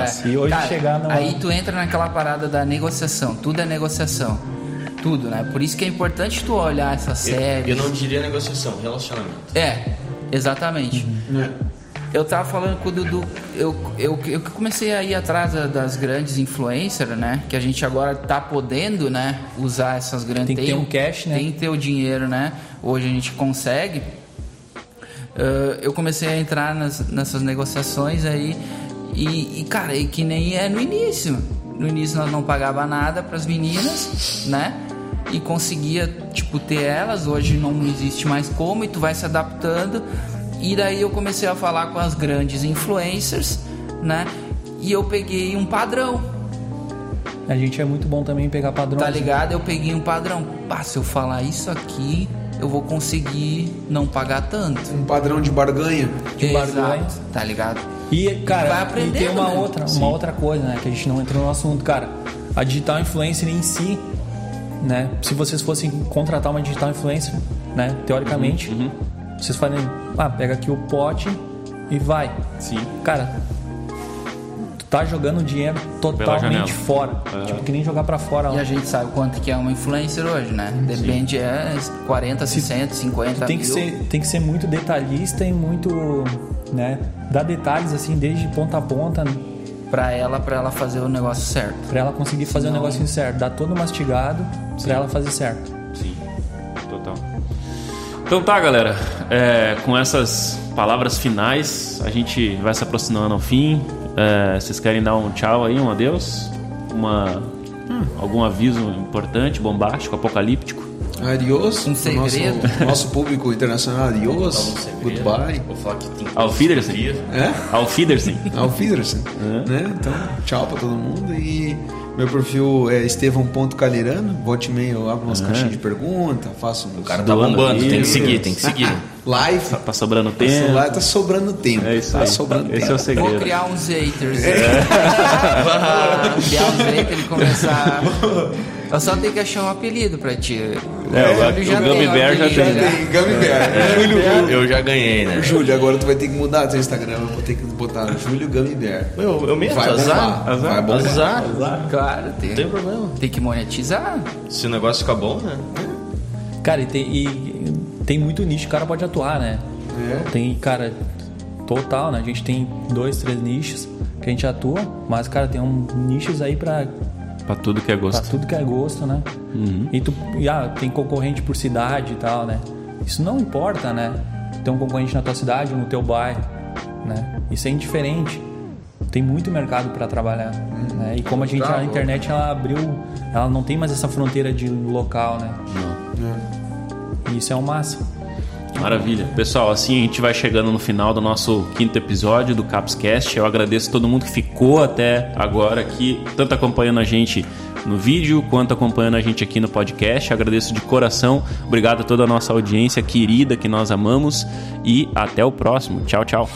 Massa. E hoje Cara, chegar. Aí tu entra naquela parada da negociação. Tudo é negociação. Tudo, né? Por isso que é importante tu olhar essa Eu, série. eu não diria negociação, relacionamento. É, exatamente. Eu tava falando com o Dudu, eu, eu, eu que comecei a ir atrás da- das grandes influencers, né? Que a gente agora tá podendo, né? Usar essas grandes... Tem que ter um cash, né? Tem que ter o dinheiro, né? Hoje a gente consegue. Ah, eu comecei a entrar nas- nessas negociações aí E, e, cara, e que nem é no início. No início nós não pagava nada para as meninas, né? E conseguia, tipo, ter elas. Hoje não existe mais como e tu vai se adaptando. E daí eu comecei a falar com as grandes influencers, né? E eu peguei um padrão. A gente é muito bom também em pegar padrão. Tá ligado? Eu peguei um padrão. Pá, se eu falar isso aqui, eu vou conseguir não pagar tanto. Um padrão de barganha. De Exato, barganha. Tá ligado? E, cara, vai e tem uma né? outra, uma outra coisa, né? Que a gente não entrou no assunto, cara. A digital influencer em si, né? Se vocês fossem contratar uma digital influencer, né? Teoricamente, Uhum, vocês fazem, ah, pega aqui o pote e vai. Sim. Cara, tá jogando dinheiro totalmente fora. É. Tipo, que nem jogar pra fora. E lá. a gente sabe quanto que é uma influencer hoje, né? Depende, é 40, 60, 50 tem que mil. ser tem que ser muito detalhista e muito né dar detalhes assim desde ponta a ponta Pra ela, pra ela fazer o negócio certo. pra ela conseguir fazer o Senão- negocinho certo dar todo mastigado pra ela fazer certo Sim, total. Então tá, galera. É, com essas palavras finais, a gente vai se aproximando ao fim. É, vocês querem dar um tchau aí, um adeus? Uma, algum aviso importante, bombástico, apocalíptico? Adiós. Um pro segredo. Nosso, nosso público internacional, adiós. Goodbye. Vou falar que tem Auf Wiedersehen. frio. É? Auf Wiedersehen. Auf Wiedersehen. Né? Então, tchau pra todo mundo. E meu perfil é estevão.calirano. Volte e meia, eu abro umas caixinhas de pergunta, faço uns O cara tá bombando, tem que seguir, tem que seguir. Live. Tá, tá sobrando Tá tempo. lá tá sobrando tempo. É isso tá aí. sobrando Esse tempo. é o segredo. Vou criar uns haters. criar uns haters e começar. Eu só tenho que achar um apelido pra ti. É, o- já o tem Gummy um Bear já tem. né? Gummy Bear. Júlio, Eu já ganhei, né? Júlio, agora tu vai ter que mudar teu Instagram. Eu vou ter que botar Júlio Gummy Bear. Eu, eu mesmo, Vai azar. bombar. Vai bombar. Azar. Claro, tem, Não tem problema. tem que monetizar. Se o negócio ficar bom, né? cara e tem, e tem muito nicho que o cara pode atuar né É. tem cara total né a gente tem dois três nichos que a gente atua mas cara tem um nichos aí pra Pra tudo que é Pra gosto. tudo que é gosto, né? E tu, e, ah, tem concorrente por cidade e tal, né? Isso não importa, né? Tem um concorrente na tua cidade ou no teu bairro, né? Isso é indiferente. Tem muito mercado para trabalhar, né? E como a gente a internet ela abriu, ela não tem mais essa fronteira de local, né? E isso é o máximo. Maravilha. Pessoal, assim a gente vai chegando no final do nosso quinto episódio do Capscast. Eu agradeço todo mundo que ficou até agora aqui, tanto acompanhando a gente no vídeo quanto acompanhando a gente aqui no podcast. Agradeço de coração. Obrigado a toda a nossa audiência querida que nós amamos e até o próximo. Tchau, tchau.